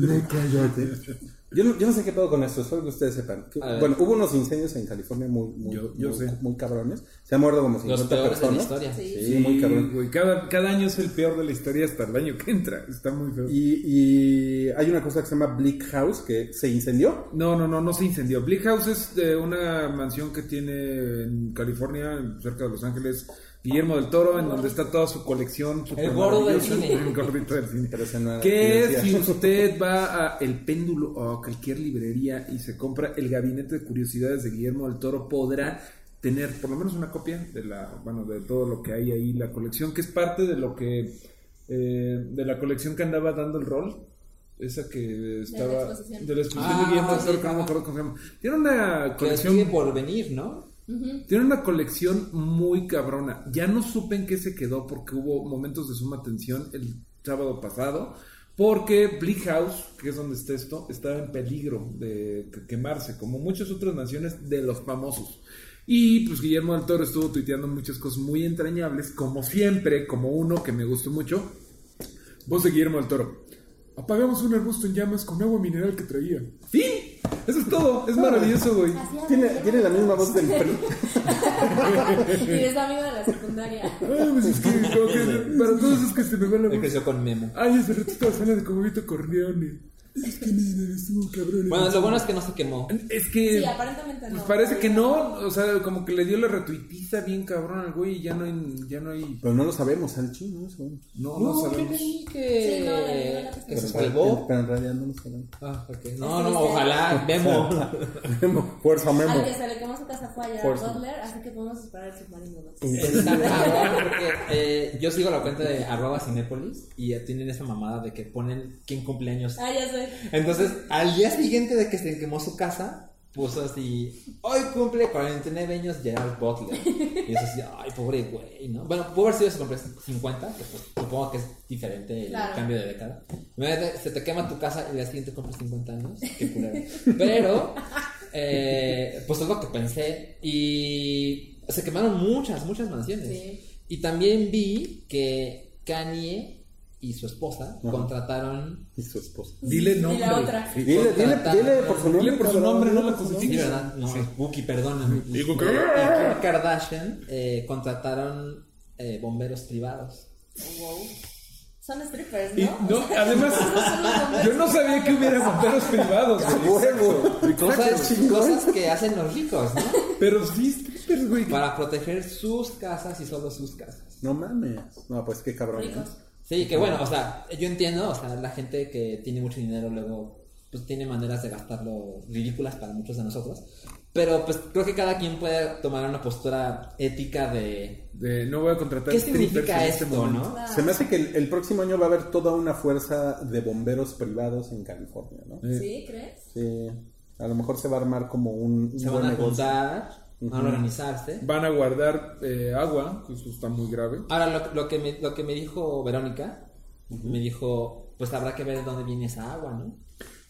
No cállate. Yo no, yo no sé qué pedo con esto, solo que ustedes sepan. Que- bueno, hubo unos incendios en California muy, muy, Yo- yo muy, sé. muy cabrones. Se han muerto como 50 Los peores de la personas. historia. Sí. Sí, muy cabrón. güey. Cada, cada año es el peor de la historia hasta el año que entra. Está muy feo. Y, y hay una cosa que se llama Bleak House que se incendió. No, no, no, no se incendió. Bleak House es de una mansión que tiene en California, cerca de Los Ángeles, Guillermo del Toro, en donde está toda su colección. super El gordo del maravillosa. cine. El gordito del cine. Evidencia. si usted va a El Péndulo o a cualquier librería y se compra el gabinete de curiosidades de Guillermo del Toro, podrá tener por lo menos una copia de la, bueno, de todo lo que hay ahí, la colección, que es parte de lo que, eh, de la colección que andaba dando el rol. Esa que estaba exposición. de la exposición Ah, de Guillermo del Toro, que no me acuerdo cómo se llama. Tiene una colección por venir, ¿no? Tiene una colección muy cabrona. Ya no supe en qué se quedó porque hubo momentos de suma tensión el sábado pasado. Porque Bleak House, que es donde está esto, estaba en peligro de que- quemarse, como muchas otras naciones de los famosos. Y pues Guillermo del Toro estuvo tuiteando muchas cosas muy entrañables, como siempre, como uno que me gustó mucho. Voz de Guillermo del Toro. Apagamos un arbusto en llamas con agua mineral que traía. Eso es todo. Es maravilloso, güey. Tiene, tiene la misma voz del PRI. Y es amigo de la secundaria. Ah, pues es que, como que para todos es que se me va la Él voz. creció con Memo. Ay, ese rato estaba saliendo como Vito Corleone. Es que miren, estuvo cabrón. Bueno, lo bueno es que no se quemó. Es que. Sí, aparentemente no. pues parece que no. O sea, como que le dio la retuitiza bien cabrón al güey y ya no hay. Ya no hay. Pero no lo sabemos, al chino, no lo sabemos. No, no, yo sabemos. que, Sí, no, que que se salvó. Pero en realidad no lo sabemos. Ah, ok. No, no, ojalá, Memo. Fuerza Memo. Al que se le quemó su casa fue a Gerard Por- Butler, así que podemos esperar el submarino. ¿no? Está cabrón porque eh, yo sigo la cuenta de arroba Cinépolis y eh, tienen esa mamada de que ponen quién cumpleaños. Ah, ya sé. Entonces, al día siguiente de que se quemó su casa, puso así, hoy cumple 49 años Gerard Butler. Y eso así, ay, pobre güey, ¿no? Bueno, pudo haber sido su cumpleaños 50, que pues supongo que es diferente el Claro. cambio de década. Se te quema tu casa y al día siguiente cumples 50 años, qué culero. Pero, eh, pues es lo que pensé. Y se quemaron muchas, muchas mansiones. Sí. Y también vi que Kanye y su esposa contrataron Y su esposa. Dile Y nombre. la otra. Y dile, dile, dile por su nombre. Dile por su nombre, no su Sí. ¿verdad? No, Buki, perdóname. Digo que- Y Kim Kardashian eh, contrataron eh, bomberos privados. Wow. Son strippers, Y ¿no? no, O sea, además, yo no sabía que hubiera bomberos privados. ¡A güey. huevo! Cosas, cosas que hacen los ricos, ¿no? Pero sí, strippers, güey. Para proteger sus casas y solo sus casas. No mames. No, pues qué cabrón. ¿eh? Ricos. Sí, que bueno, o sea, yo entiendo, o sea, la gente que tiene mucho dinero luego pues tiene maneras de gastarlo ridículas para muchos de nosotros. Pero pues creo que cada quien puede tomar una postura ética de De, no voy a contratar qué strippers significa en este esto, momento. ¿no? Claro. Se me hace que el, el próximo año va a haber toda una fuerza de bomberos privados en California, ¿no? ¿Sí, crees? Sí. A lo mejor se va a armar como un, un Se buen van a negocio. juntar, van a organizarse. Van a guardar eh, agua, que eso está muy grave. Ahora, lo, lo que me, lo que me dijo Verónica, me dijo, pues habrá que ver de dónde viene esa agua, ¿no?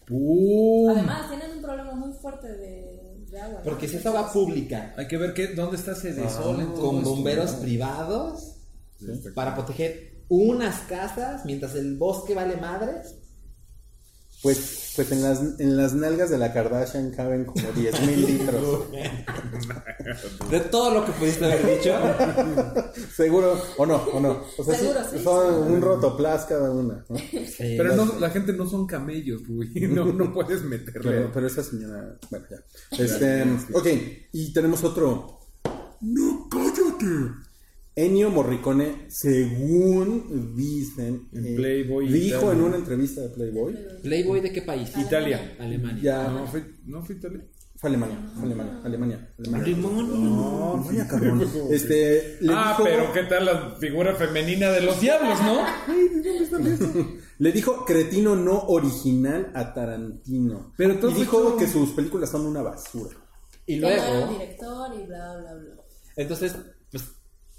¡Pum! Además, tienen un problema muy fuerte de, de agua. ¿no? Porque si es agua pública, Hay que ver qué, dónde está Cedesol en todo con esto, bomberos ¿no? privados, Sí, para proteger unas casas, mientras el bosque vale madres. Pues, pues en, las, en las nalgas de la Kardashian caben como 10 mil litros. De todo lo que pudiste haber dicho. Seguro, o no, o no. O sea, sí, Seguro, sí, son un rotoplas cada una. ¿no? Sí, Pero no, la gente no son camellos, güey. No, no puedes meterle. Pero, pero esa señora, bueno, ya. Este, ok, y tenemos otro. ¡No, cállate! Ennio Morricone, según dicen, En eh, Playboy dijo Italia. en una entrevista de Playboy, ¿Playboy de qué país? Italia. Alemania. ya No, fue, no fue Italia. fue Alemania, fue Alemania, Alemania, Alemania. Alemania. No, Alemania, cabrón. Este, le ah, dijo, pero ¿qué tal la figura femenina de los diablos, no? le dijo cretino no original a Tarantino. Pero todo y dijo que sus películas son una basura. Y el luego, director y bla, bla, bla. entonces,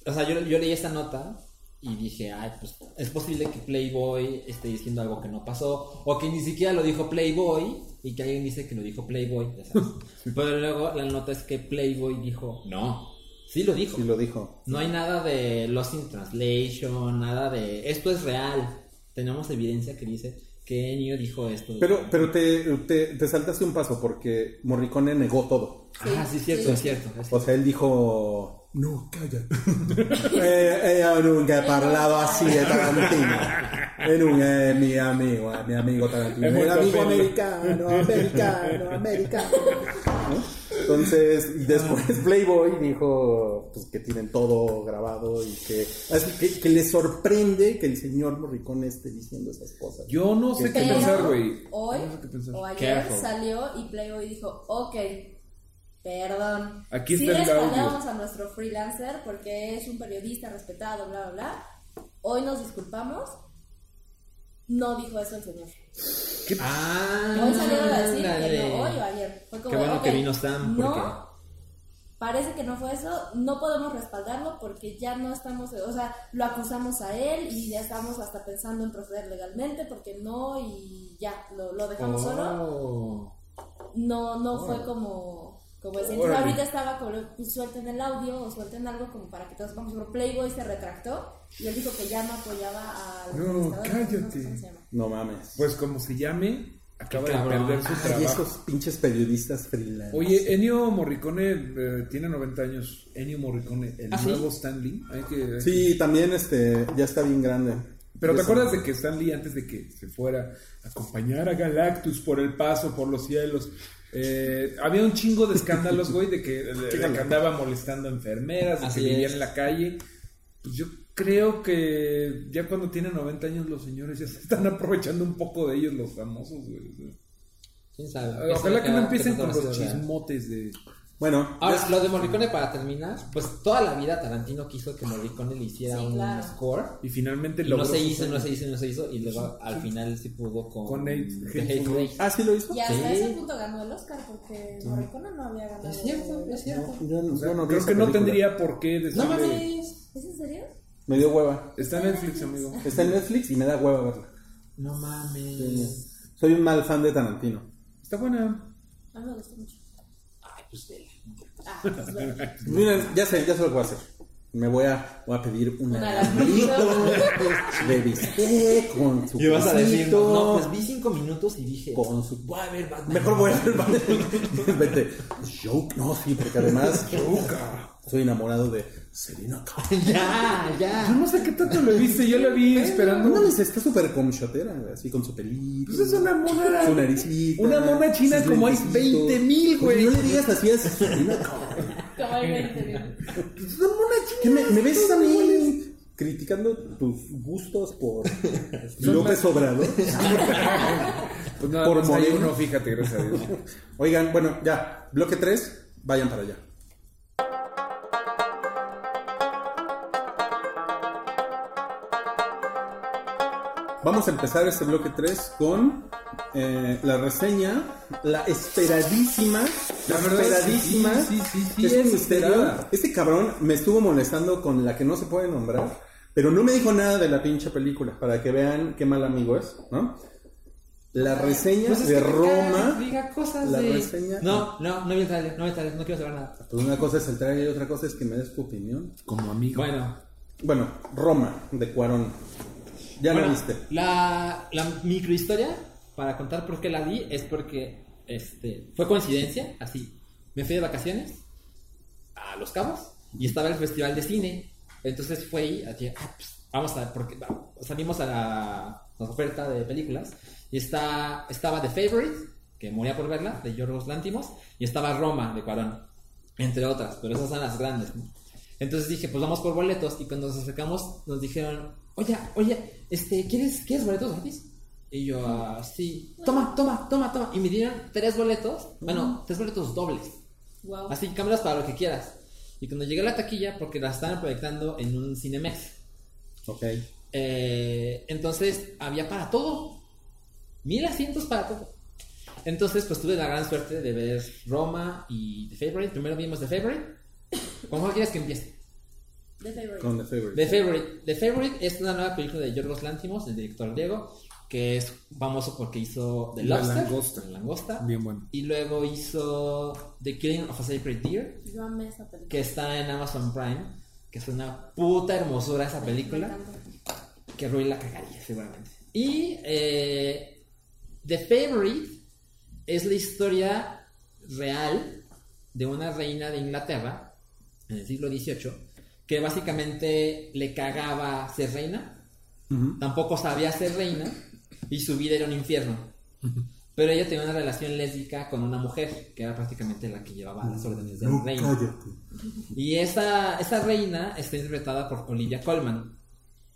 o sea, yo, yo leí esa nota y dije, ay, pues es posible que Playboy esté diciendo algo que no pasó, o que ni siquiera lo dijo Playboy y que alguien dice que lo dijo Playboy, ya sabes. Pero luego la nota es que Playboy dijo, no, sí lo dijo. Sí lo dijo. No hay nada de Lost in Translation, nada de esto es real. Tenemos evidencia que dice que Ennio dijo esto. Pero, pero te, te, te saltaste un paso porque Morricone negó todo. ah, sí, cierto, sí. es cierto. es O cierto. sea, él dijo... No, calla. eh, nunca he parlato así de Tarantino. E non è mi amigo, è mi amigo Tarantino. È molto amigo americano, americano, americano. ¿No? Entonces, y después Playboy dijo pues, que tienen todo grabado y que, así que, que le sorprende que el señor Morricone esté diciendo esas cosas. Yo no sé qué pensar, güey. hoy No sé qué pensar. o ayer Careful. salió y Playboy dijo, ok, perdón. Aquí sí está el le audio. espaldamos a nuestro freelancer porque es un periodista respetado, bla, bla, bla. Hoy nos disculpamos. No dijo eso el señor. Ah, Hoy salieron a decir que ándale. no, hoy o ayer. Fue como, Qué bueno que vino Sam, porque- No, parece que no fue eso. No podemos respaldarlo porque ya no estamos, o sea, lo acusamos a él y ya estamos hasta pensando en proceder legalmente porque no y ya, lo, lo dejamos solo. Oh. No, no fue como, como Órale. ahorita estaba como, pues suelten el audio o suelten algo como para que todos sepamos, pero Playboy se retractó y él dijo que ya no apoyaba al No, cállate. No mames. Pues como se llame, acaba de perder su Ay, trabajo. esos pinches periodistas freelance. Oye, Ennio Morricone eh, tiene 90 años. Ennio Morricone, el ¿Ah, sí? nuevo Stanley. Hay que, hay Sí, también este, ya está bien grande. Pero Y ¿te acuerdas de que Stan Lee, antes de que se fuera a acompañar a Galactus por el paso, por los cielos, eh, había un chingo de escándalos, güey, de que, de- de que andaba molestando a enfermeras, de Así que vivía es. en la calle? Pues yo creo que ya cuando tienen 90 años los señores ya se están aprovechando un poco de ellos, los famosos, güey. ¿Quién sabe? Ojalá que no empiecen con los chismotes de... Bueno, Ahora, ya- lo de Morricone para terminar, pues toda la vida Tarantino quiso que Morricone le hiciera Sí, un claro. score. Y finalmente Y no se hizo, no se hizo, no se hizo. Y luego al final sí pudo con, Con. Eight. ah, sí lo hizo. Y hasta Sí. ese punto ganó el Oscar porque Morricone no había ganado. Es cierto, es cierto. Yo no- O sea, no creo que no tendría por qué No decirle... mames. ¿Es en serio? Me dio hueva. Está en Netflix, amigo. Está en Netflix y me da hueva verla. No mames. Soy un mal fan de Tarantino. Está buena. A mí me gustó mucho. Ay, pues vela. Ah, pues bueno. Miren, ya sé, ya sé lo que voy a hacer. Me voy a, voy a pedir una Una alambrito de bistec con su Y vas a decir, quesito, no, pues vi cinco minutos y dije, con su... voy a ver Batman. Mejor voy a ver Vete. Joke. No, sí, porque además soy enamorado de Selena Kyle. ya, Yo ya. no sé qué tanto lo viste, yo la vi esperando. No mames, está súper comchotera, güey, así con su pelito. Pues es una mona. Su naricita. Una mona china sus como hay lentecitos. 20,000, Pues güey. No le digas así a Selena Kyle. ¿Qué me, me ves a mí criticando tus gustos por López Obrador? Pues nada, Por más hay Moreno. uno, fíjate, gracias a Dios. Oigan, bueno, ya, bloque 3, vayan para allá. Vamos a empezar este bloque 3 con eh, la reseña, la esperadísima, la, esperadísima. sí, sí, sí, sí, es un es misterio. esperada. Este cabrón me estuvo molestando con la que no se puede nombrar, pero no me dijo nada de la pinche película, para que vean qué mal amigo es, ¿no? La reseña Pues es de Roma. Diga cosas la de... reseña- No, no, no vi el trailer, no vi el trailer, no quiero saber nada. Pues una cosa es el trailer y otra cosa es que me des tu opinión. Como amigo. Bueno, Bueno, Roma, de Cuarón. Ya bueno, la viste. La, la microhistoria, para contar por qué la vi, es porque este, fue coincidencia, así. Me fui de vacaciones a Los Cabos y estaba el festival de cine. Entonces fue ahí, así, ah, pues, vamos a ver, porque salimos a la, la oferta de películas y está, estaba The Favorite, que moría por verla, de Yorgos Lántimos, y estaba Roma, de Cuarón, entre otras, pero esas son las grandes. ¿no? Entonces dije, pues vamos por boletos y cuando nos acercamos nos dijeron, oye, oye, este, ¿quieres, ¿quieres boletos gratis? Y yo, "Ah, sí, toma, toma, toma, toma. Y me dieron tres boletos, bueno, tres boletos dobles. Wow. Así, cámaras para lo que quieras. Y cuando llegué a la taquilla, porque la estaban proyectando en un Cinemex, Ok. eh, entonces había para todo. Mil asientos para todo. Entonces, pues tuve la gran suerte de ver Roma y The Favorite. Primero vimos The Favorite. ¿Con cuál quieres que empiece? The Favorite. Con The Favorite. The Favorite. The Favorite es una nueva película de Yorgos Lantimos, el director griego, que es famoso porque hizo The La Lobster, Langosta. La Langosta. Bien bueno. Y luego hizo The Killing of a Sacred Deer, Yo amé esa película. que está en Amazon Prime, que es una puta hermosura esa película, que Rui la cagaría seguramente. Y eh, The Favorite es la historia real de una reina de Inglaterra en el siglo XVIII que básicamente le cagaba ser reina, tampoco sabía ser reina y su vida era un infierno. Pero ella tenía una relación lésbica con una mujer que era prácticamente la que llevaba las órdenes del No, reino. cállate. Y esa, esa reina está interpretada por Olivia Colman.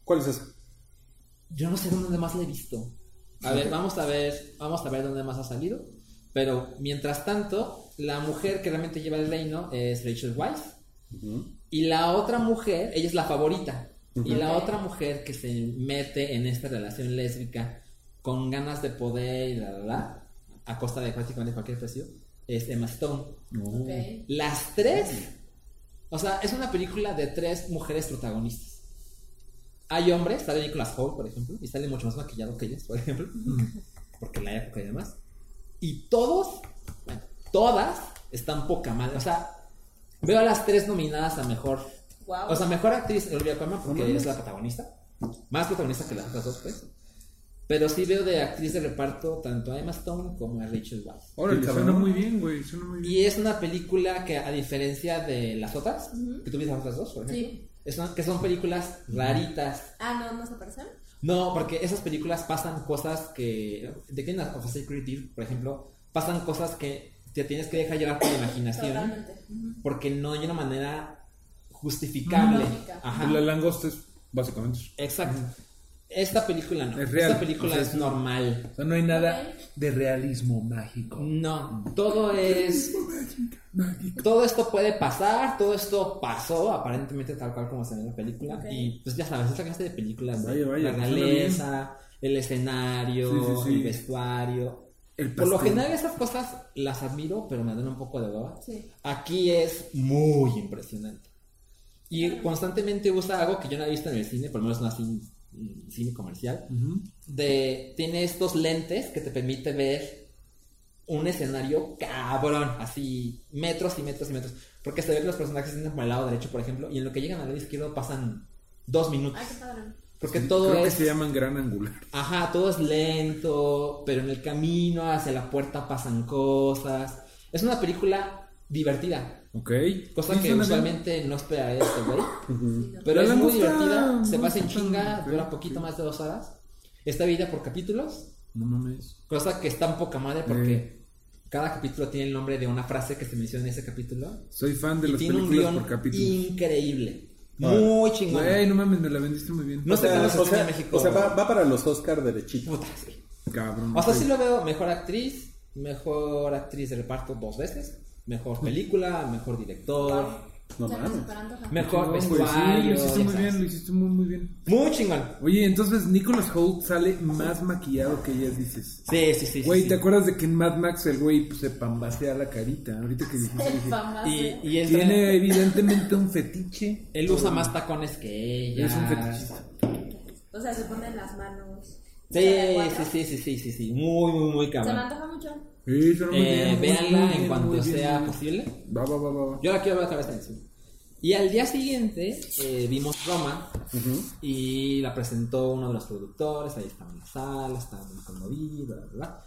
¿Cuál es esa? Yo no sé dónde más la he visto. A ver, vamos a ver, vamos a ver dónde más ha salido. Pero mientras tanto, la mujer que realmente lleva el reino es Rachel Weisz. Y la otra mujer, ella es la favorita. Y la otra mujer que se mete en esta relación lésbica con ganas de poder y la, la, la, a costa de prácticamente cualquier precio, es Emma Stone. Ok. Las tres, o sea, es una película de tres mujeres protagonistas. Hay hombres, sale Nicholas Hoult, por ejemplo, y sale mucho más maquillado que ellas, por ejemplo, porque la época y demás. Y todos, bueno, todas están poca madre. O sea, veo a las tres nominadas a mejor, Wow. o sea, mejor actriz Olivia Colman porque mames. es la protagonista, más protagonista que las otras dos, pues. Pero sí veo de actriz de reparto tanto a Emma Stone como a Rachel Weisz. Órale, suena muy bien, güey. Suena muy bien. Y es una película que, a diferencia de las otras, que tú viste las otras dos, por ejemplo, Sí. es una- que son películas raritas. Ah, no, no se parecen. No, porque esas películas pasan cosas que. De Kingdom of a Sacred Deer, por ejemplo, pasan cosas que te tienes que dejar llevar por la imaginación. Totalmente. Porque no hay una manera justificable. Ajá. La langosta es básicamente. Exacto. Esta película no. Es real, Esta película o sea, es normal. O sea, no hay nada de realismo mágico. No, todo es. Todo esto puede pasar, todo esto pasó aparentemente tal cual como se ve en la película. Y pues ya sabes, esta clase de películas, de Vaya, vaya, la realeza, el escenario, Sí, sí, sí. el vestuario. El Por lo general esas cosas las admiro, pero me dan un poco de hueva. Sí. Aquí es muy impresionante. Y constantemente usa algo que yo no he visto en el cine, por lo menos no así en cine comercial. De, tiene estos lentes que te permite ver un escenario cabrón, así metros y metros y metros. Porque se ve que los personajes están por el lado derecho, por ejemplo, y en lo que llegan al lado izquierdo pasan dos minutos. Ay, qué padre. Porque todo Creo es... que se llaman gran angular. Ajá, todo es lento, pero en el camino hacia la puerta pasan cosas. Es una película divertida, ¿Ok? cosa Sí, que bien. usualmente no esperaría de este güey. Sí, no. Pero es muy divertida, se pasa en chinga, dura poquito ok. más de dos horas. Está dividida por capítulos, No mames. cosa que está un poca madre porque Eh. cada capítulo tiene el nombre de una frase que se menciona en ese capítulo. Soy fan de Y las tiene un películas guion por capítulos. increíble. Muy chingón. Güey, no mames, me la vendiste muy bien. No o sé sea, cómo se en México. o sea, va, va para los Oscar derechito. Puta, sí. Cabrón. O sea, sí lo veo mejor actriz, mejor actriz de reparto dos veces, mejor película, mejor director, No mames. mejor No, güey, sí, vestuario. lo hiciste muy bien, lo hiciste muy, muy bien. Muy chingón. Oye, entonces Nicholas Holt sale más maquillado que ellas dices. Sí, sí, sí. Güey, sí, ¿te sí. acuerdas de que en Mad Max el güey pues, se pambasea la carita? Ahorita que dijiste, dije. Y, y él, tiene evidentemente un fetiche. él usa más tacones que ella. Es un fetichista. O sea, se ponen las manos. Sí, sí, sí, sí, sí, sí, sí. Muy, muy, muy Se me cabrón. antoja mucho. Sí, suena muy Eh, bien, véanla muy en cuanto muy bien, sea posible. Va, va, va, va, va. Yo la quiero ver otra vez en el cine. Y al día siguiente eh, vimos Roma y la presentó uno de los productores. Ahí estaba en la sala, estaba muy conmovido, bla, bla, bla.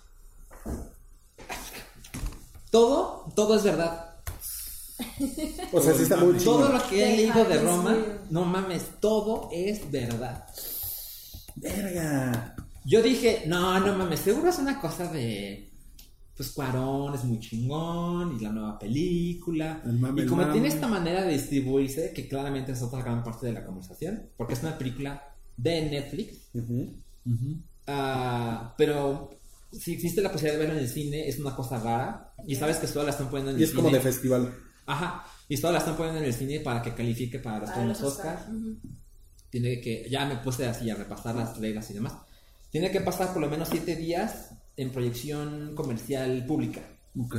Todo, todo es verdad. O sea, sí está muy Todo chido. lo que he leído de Roma, no mames, todo es verdad. Verga. Yo dije, no, no mames, seguro es una cosa de. Pues Cuarón es muy chingón y la nueva película. El mame, y el como mame. tiene esta manera de distribuirse, que claramente es otra gran parte de la conversación, porque es una película de Netflix, ah, pero si existe la posibilidad de verla en el cine, es una cosa rara. Y sabes que solo la están poniendo en Y el es como cine. de festival. Ajá, y solo la están poniendo en el cine para que califique para los premios los Oscar. Ujú. Tiene que, ya me puse así a repasar las reglas y demás. Tiene que pasar por lo menos siete días en proyección comercial pública. Ok.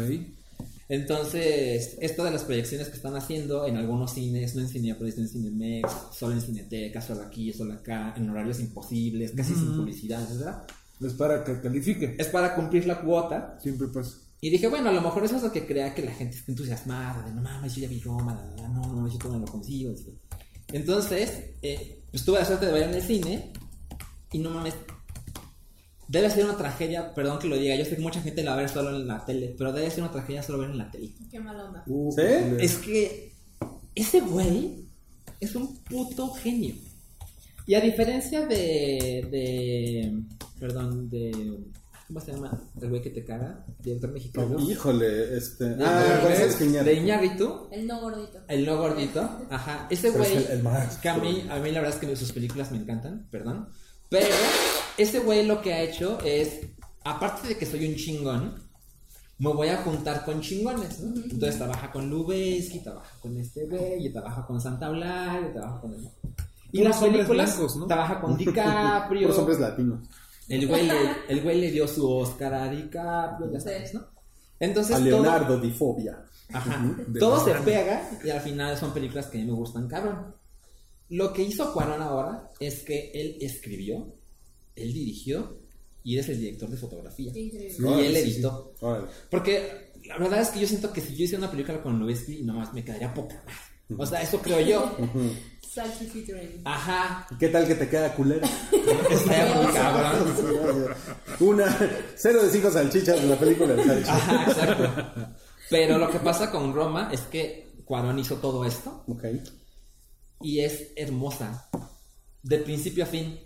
Entonces, esto de las proyecciones que están haciendo en algunos cines, no en Cinepolis, no en Cinemex, solo en Cineteca, solo aquí, solo acá, en horarios imposibles, casi sin publicidad, etc. Es para que califique. Es para cumplir la cuota. Siempre pasa. Y dije, bueno, a lo mejor eso es lo que crea que la gente esté entusiasmada, de no mames, yo ya vi Roma, la, la, la, no, no, yo no lo consigo. Entonces, eh, pues tuve la suerte de ver en el cine y no mames, debe ser una tragedia, perdón que lo diga, yo sé que mucha gente la va a ver solo en la tele, pero debe ser una tragedia solo ver en la tele. Qué mala onda. Uh, ¿Sí? Es que ese güey es un puto genio. Y a diferencia de, de perdón, de, ¿cómo se llama? El güey que te caga, director mexicano. Híjole, este. De- Ah, de- González Piñar. de Iñárritu, El no gordito. el no gordito, ajá, ese Pero es güey, el- el maestro. que a mí, a mí la verdad es que sus películas me encantan, perdón, pero ese güey lo que ha hecho es, aparte de que soy un chingón, me voy a juntar con chingones, ¿no? Entonces trabaja con Lubeski, trabaja con este güey, y trabaja con Santa Blanca, trabaja con... Y Puros las películas, blancos, ¿no? trabaja con DiCaprio, Los hombres latinos. el güey, le, el güey le dio su Oscar a DiCaprio, ya sabes, ¿no? Entonces A todo- Leonardo Di Fobia. Ajá. De Todo se pega y al final son películas que a mí me gustan, cabrón. Lo que hizo Cuarón ahora es que él escribió, él dirigió y él es el director de fotografía. Increíble. Y Órale, él editó. sí. Porque la verdad es que yo siento que si yo hiciera una película con Lubeski, nomás me quedaría poca madre. O sea, eso creo yo. Ajá. ¿Qué tal que te queda culera? Estaría muy cabrón. Una, cero de cinco salchichas en la película de salchichas. Ajá, exacto. Pero lo que pasa con Roma es que Cuarón hizo todo esto Ok. y es hermosa. De principio a fin.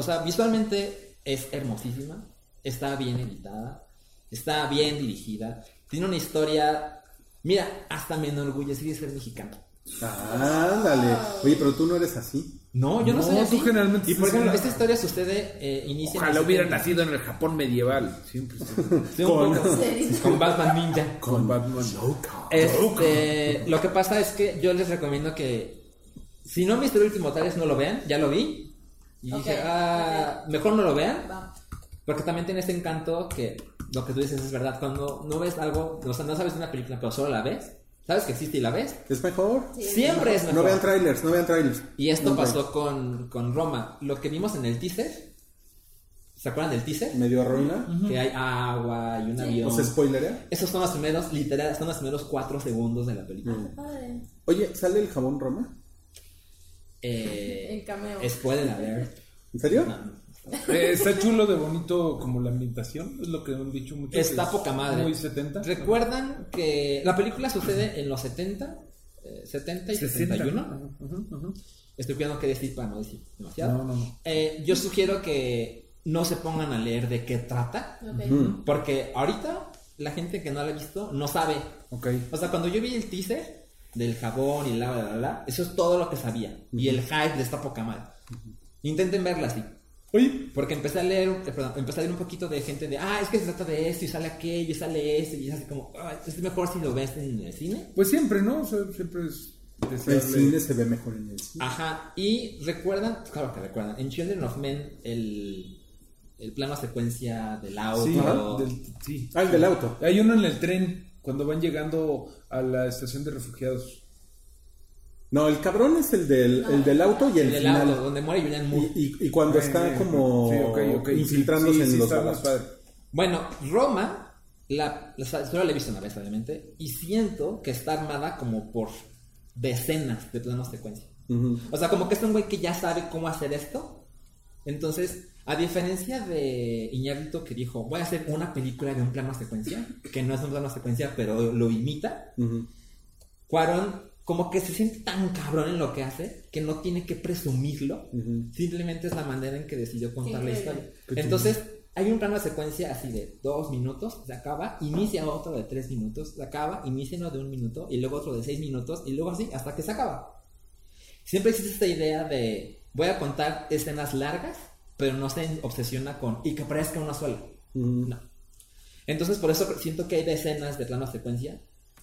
O sea, visualmente es hermosísima, está bien editada, está bien dirigida, tiene una historia. Mira, hasta me enorgullece de ser mexicano. Ándale. Oye, pero tú no eres así. No, yo no, No, soy tú así. generalmente Y por ejemplo, esta historia sucede, eh, inicia. en Ojalá hubiera 70. nacido en el Japón medieval. Siempre. siempre. Sí, Con-. Con Batman Ninja. Con Batman. Este, lo que pasa es que yo les recomiendo que si no han visto el último Tales no lo vean, ya lo vi. Y dije, ah, mejor no lo vean, Va. porque también tiene este encanto que lo que tú dices es verdad. Cuando no ves algo, o sea, no sabes de una película, pero solo la ves, sabes que existe y la ves, ¿Es mejor? Sí. siempre es mejor. No vean trailers, no vean trailers. y esto No pasó con, con Roma. Lo que vimos en el teaser, ¿se acuerdan del teaser? Medio arruina. Que hay agua y un avión. ¿O se spoilerea? Esos son los primeros, literal, son los primeros cuatro segundos de la película. Mm. Padre. Oye, ¿sale el jabón Roma? Eh, En cameo. es- pueden haber. ¿En serio? No, Eh, está chulo de bonito como la ambientación. Es lo que han dicho muchos. Está Es poca madre. Muy 70. ¿Recuerdan que la película sucede en los 70, eh, 70 y 61? Ujú, ujú. Estoy cuidando qué decir para no decir demasiado. No, no, no. Eh, yo sugiero que no se pongan a leer de qué trata, porque ahorita la gente que no la ha visto no sabe. O sea, cuando yo vi el teaser del jabón y la, bla, bla, bla, eso es todo lo que sabía. Y el hype de esta poca madre. Intenten verla así. Oye, Porque empecé a leer, eh, perdón, empecé a leer un poquito de gente de, ah, es que se trata de esto y sale aquello y sale esto y es así como, ah, es mejor si lo ves en el cine. Pues siempre, ¿no? O sea, siempre es. el cine se ve mejor en el cine. Ajá, y recuerdan, claro que recuerdan, en Children of Men el, el plano secuencia del auto. Sí, del- sí. Ah, el del auto. Hay uno en el tren cuando van llegando a la estación de refugiados. No, el cabrón es el del, el del auto y el, el del final. auto, donde muere Julian Moore. Y, y- y cuando está Eh, como sí, ok, ok, sí, infiltrándose sí, en sí, los está más padre. Bueno, Roma, la, la, solo la he visto una vez, obviamente, y siento que está armada como por decenas de planos secuencia. O sea, como que es un güey que ya sabe cómo hacer esto. Entonces, a diferencia de Iñárritu que dijo, voy a hacer una película de un plano secuencia, que no es un plano secuencia, pero lo imita. Cuarón como que se siente tan cabrón en lo que hace que no tiene que presumirlo. Simplemente es la manera en que decidió contar la historia. Entonces, hay un plano de secuencia así de dos minutos, se acaba, inicia otro de tres minutos, se acaba, inicia uno de un minuto, y luego otro de seis minutos, y luego así hasta que se acaba. Siempre existe esta idea de voy a contar escenas largas, pero no se obsesiona con y que parezca una sola. Ujú. No. Entonces, por eso siento que hay decenas de planos secuencia,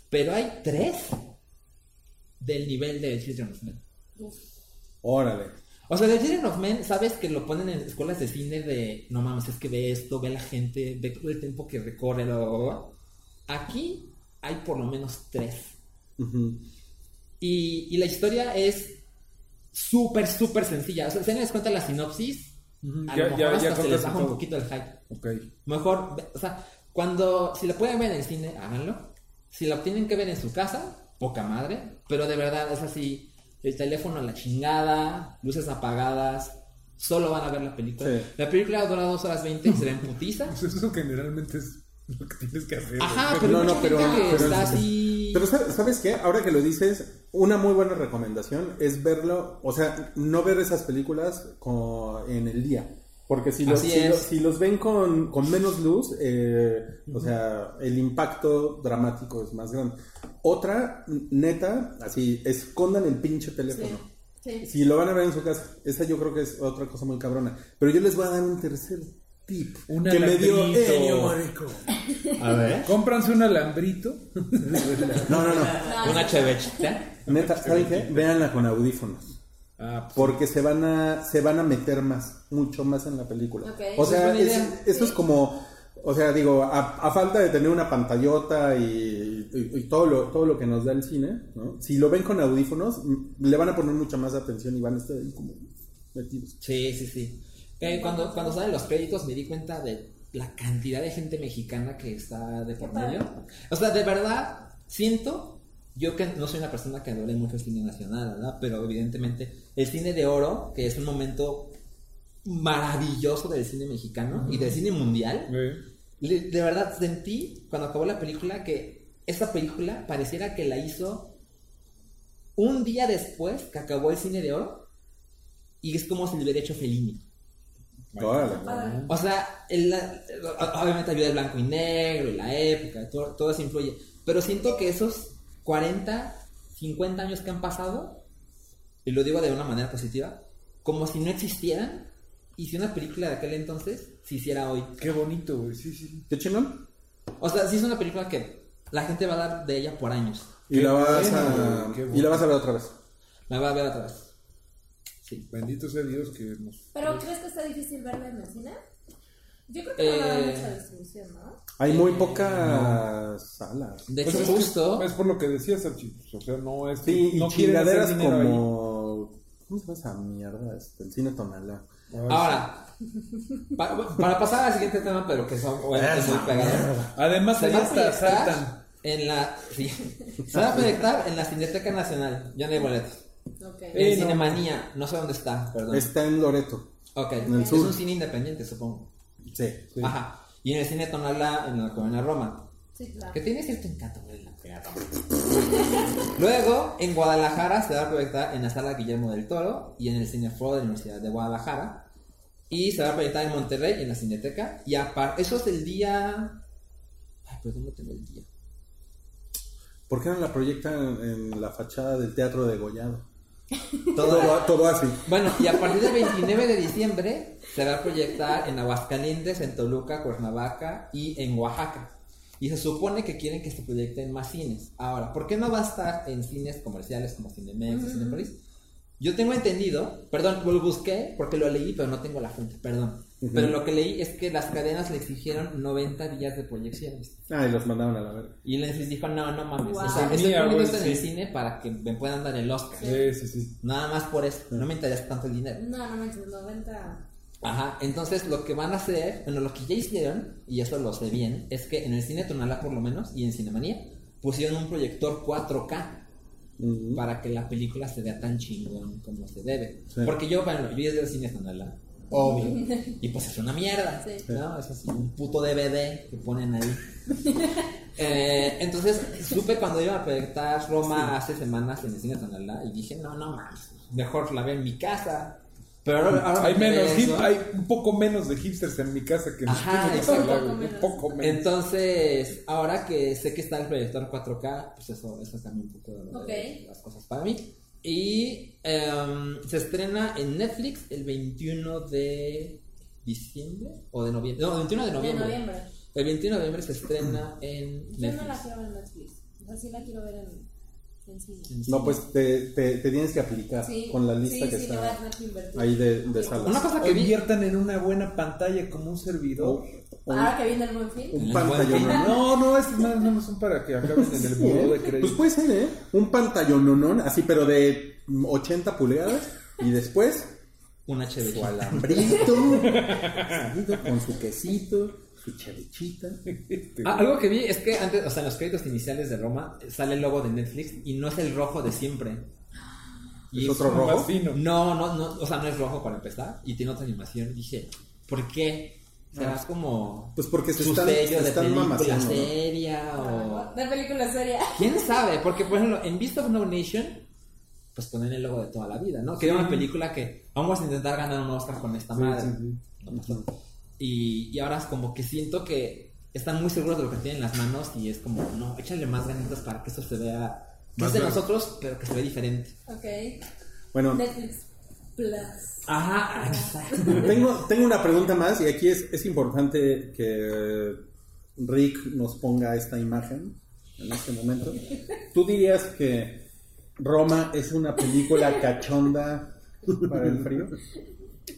pero hay tres del nivel de Children of Men. Órale. O sea, de Children of Men, sabes que lo ponen en escuelas de cine de no mames, es que ve esto, ve la gente, ve todo el tiempo que recorre, bla, bla, bla. Aquí hay por lo menos tres. Ujú. Y, y la historia es súper, súper sencilla. O sea, si les cuenta la sinopsis, A ya- lo mejor ya hasta se les baja un poquito el hype. Mejor, o sea, cuando, si la pueden ver en el cine, háganlo. Si la tienen que ver en su casa, poca madre. Pero de verdad es así, el teléfono a la chingada, luces apagadas, solo van a ver la película. Sí. La película dura dos horas 20 y se ve en putiza. Pues eso generalmente es lo que tienes que hacer. Ajá, güey. pero No, no, pero- pero está es- así... Pero ¿sabes, ¿sabes qué? Ahora que lo dices, una muy buena recomendación es verlo, o sea, no ver esas películas co- en el día. Porque si los, si, los- si los ven con, con menos luz, eh, o sea, el impacto dramático es más grande. Otra, neta, así, escondan el pinche teléfono. Sí. Si lo van a ver en su casa, esa yo creo que es otra cosa muy cabrona. Pero yo les voy a dar un tercer tip Un que me dio alambrito. Ennio Morricone. A ver. Cómpranse un alambrito. No, no, no. Una chevechita. Neta, ¿saben qué? Véanla con audífonos. Ah, pues, Porque se van a se van a meter más, mucho más en la película. O sea, es- idea. esto es como, o sea, digo, a, a falta de tener una pantallota y, y- y todo lo todo lo que nos da el cine, ¿no? Si lo ven con audífonos, le van a poner mucha más atención y van a estar ahí como metidos. Sí, sí, sí. Eh, cuando, cuando salen los créditos me di cuenta de la cantidad de gente mexicana que está de por medio. O sea, de verdad, siento, yo que no soy una persona que adore mucho el cine nacional, ¿verdad? Pero evidentemente el cine de oro, que es un momento maravilloso del cine mexicano y del cine mundial, de verdad sentí cuando acabó la película que esta película pareciera que la hizo un día después que acabó el cine de oro y es como si lo hubiera hecho Fellini. O sea, el- obviamente ayuda el blanco y negro, y la época, todo, todo eso influye. Pero siento que esos 40, 50 años que han pasado, y lo digo de una manera positiva, como si no existieran, y si una película de aquel entonces se hiciera hoy. Qué bonito, güey. Sí, sí. ¿Qué chingón? O sea, si es una película que la gente va a dar de ella por años. Y la vas a y la vas a ver otra vez. La va a ver otra vez. Sí. Bendito sea Dios que nos. ¿Pero crees que está difícil verla en el cine? Yo creo que no va a dar Eh, mucha distribución, ¿no? Hay muy pocas salas. De Pues hecho, es, que justo... es por lo que decías, Archie. pues, O sea, no es. Sí, y no chingaderas dinero ahí. como ¿Cómo se llama esa mierda? Este, el cine Tonalá. Ay, Ahora, pa- para pasar al siguiente tema, pero que son obviamente muy pegados. Además, Se ahí va a está, proyectar saltan. en la... sí. Se va a proyectar en la Cineteca Nacional. Ya no hay boletos. Ok. En Eh, no. Cinemanía. No sé dónde está, perdón. Está en Loreto. Ok. en el es sur. un cine independiente, supongo. Sí. Sí. Ajá. Y en el cine Tonalá, en la Colonia Roma. Sí, claro. Que tiene cierto encanto güey, la. Luego, en Guadalajara se va a proyectar en la sala Guillermo del Toro y en el Cine Foro de la Universidad de Guadalajara. Y se va a proyectar en Monterrey, en la Cineteca. Y aparte, eso es el día. Ay, perdón, no tengo el día. ¿Por qué no la proyectan en la fachada del Teatro de Gollado? Todo, Todo, todo así. Bueno, y a partir del 29 de diciembre se va a proyectar en Aguascalientes, en Toluca, Cuernavaca y en Oaxaca. Y se supone que quieren que se proyecte en más cines. Ahora, ¿por qué no va a estar en cines comerciales como Cinemex o Cinepolis? Yo tengo entendido, perdón, lo busqué porque lo leí, pero no tengo la fuente, perdón. Pero lo que leí es que las cadenas le exigieron 90 días de proyecciones. Ah, y los mandaron a la verga. Y Lensis dijo, no, no mames. Wow. O sea, estoy poniendo esto en el cine para que me puedan dar el Oscar. Sí, sí, sí. Nada más por eso. No me interesa tanto el dinero. No, no manches, 90. Ajá, entonces lo que van a hacer, bueno, lo que ya hicieron, y eso lo sé bien, es que en el cine Tonalá por lo menos, y en Cinemanía, pusieron un proyector 4K Ujú. para que la película se vea tan chingón como se debe. Sí. Porque yo, bueno, yo desde el cine Tonalá, obvio, y pues es una mierda, Sí. ¿no? Es así, un puto DVD que ponen ahí. Eh, entonces, supe cuando iba a proyectar Roma hace semanas en el cine Tonalá, y dije, no, no mames, mejor la veo en mi casa. Pero ahora, ahora Hay me menos, hip- hay un poco menos de hipsters en mi casa que en Ajá, exacto. sala, güey, Un poco menos. Entonces, ahora que sé que está el proyector 4K, pues eso, eso cambia un poco de- las cosas para mí. Y em, se estrena en Netflix el 21 de diciembre o de noviembre. No, el 21 de De noviembre. noviembre. El 21 de noviembre se estrena en Yo no la Netflix. quiero ver en Netflix. O sea, sí la quiero ver. En No, pues te, te, te tienes que aplicar Sí, con la lista sí, que sí, está ahí de, de salas. Una cosa que vi. Inviertan en una buena pantalla como un servidor. Ahora que viene el buen fin. Un pantallón. No, no, es más no son para que acaben en el Sí, buró de crédito. Pues puede ser, ¿eh? Un pantallón así, pero de 80 pulgadas. Y después Un HD. su alambrito, con su quesito, Ah, algo que vi es que antes, o sea, en los créditos iniciales de Roma sale el logo de Netflix y no es el rojo de siempre. ¿Es otro rojo? fino. No, no, no, o sea, no es rojo para empezar y tiene otra animación. Dije, ¿por qué? ¿Serás como Pues porque se su están, sello se de están película mamaseando, ¿no? seria o... De película seria. ¿Quién sabe? Porque, por ejemplo, en Beast of No Nation, pues ponen el logo de toda la vida, ¿no? Que era una película que vamos a intentar ganar un Oscar con esta Sí, madre. sí, sí. No pasó. Y, y ahora es como que siento que están muy seguros de lo que tienen en las manos y es como, no, échale más ganitas para que esto se vea... Que Más es de nosotros, pero que se ve diferente. Ok. Bueno, Netflix Plus. Ajá, exacto. tengo, tengo una pregunta más y aquí es, es importante que Rick nos ponga esta imagen en este momento. ¿Tú dirías que Roma es una película cachonda para el frío?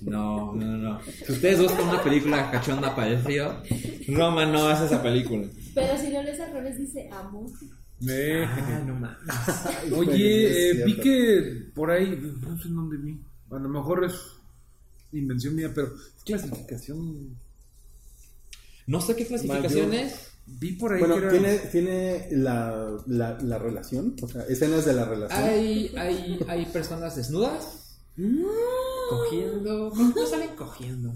No, no, no. Si ustedes buscan una película cachonda para el frío, Roma no es esa película. Pero si lo lees al revés, dice amor. Me- Ah, no mames. Oye, eh, vi que por ahí, no sé en dónde vi. A lo mejor es invención mía, pero es clasificación. No sé qué clasificación Mayor. es. Vi por ahí Bueno, que era. ¿tiene, tiene la, la, la relación? O sea, escenas de la relación. Hay, hay, hay personas desnudas. Cogiendo. No salen cogiendo.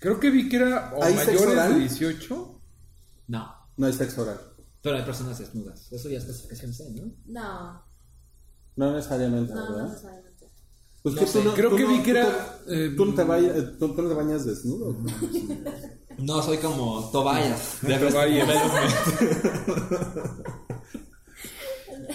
Creo que vi que era o ¿Hay sexo mayores oral? de 18. No. No hay sexo oral. Pero hay personas desnudas. Eso ya es clasificación C, ¿no? No, No necesariamente, no, no ¿verdad? necesariamente. Pues No que sé. tú no, Creo tú que no- vi que tú- era, eh, Tú no te, vaya- tú- tú no te bañas desnudo. No, soy como Tobias. de Tobias.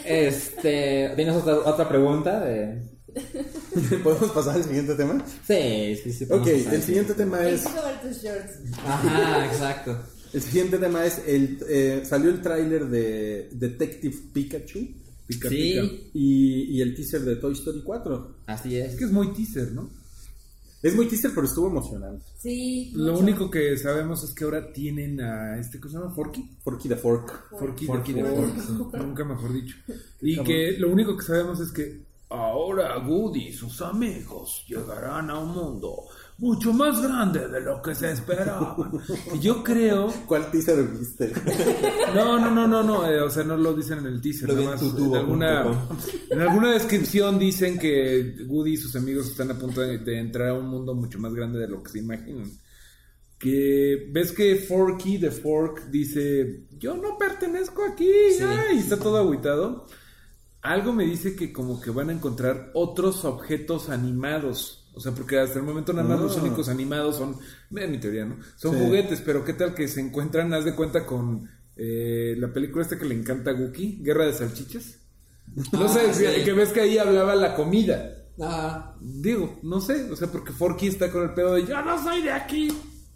Este, ¿tienes otra, otra pregunta? De... ¿Podemos pasar al siguiente tema? Sí, sí, sí. Ok, pasar. el siguiente tema es... Exijo ver tus shorts. Ajá, exacto. El siguiente tema es el eh, salió el tráiler de Detective Pikachu Pica, Sí. pica. y, y el teaser de Toy Story 4. Así es. Es que es muy teaser, ¿no? Es muy teaser, pero estuvo emocionante. Sí. Lo mucho. único que sabemos es que ahora tienen a este, ¿cómo se llama? Forky. Forky the Fork. Forky, Forky the the Fork. Nunca mejor dicho. Y que lo único que sabemos es que ahora Woody y sus amigos llegarán a un mundo mucho más grande de lo que se esperaba. Y yo creo... ¿Cuál teaser viste? No, no, no, no, no, eh, o sea, no lo dicen en el teaser, Lo nada más, tutubo en alguna, en alguna descripción dicen que Woody y sus amigos están a punto de, de entrar a un mundo mucho más grande de lo que se imaginan. Que ves que Forky de Fork dice, yo no pertenezco aquí, ay, y está todo agüitado. Algo me dice que como que van a encontrar otros objetos animados. O sea, porque hasta el momento nada más los Ah. únicos animados son, en mi teoría, ¿no? Son Sí. juguetes, pero ¿qué tal que se encuentran, haz de cuenta con eh, la película esta que le encanta a Wookie, Guerra de Salchichas? No Ah, sé, sí. que ves que ahí hablaba la comida. Ah, Digo, no sé, o sea, porque Forky está con el pedo de yo no soy de aquí.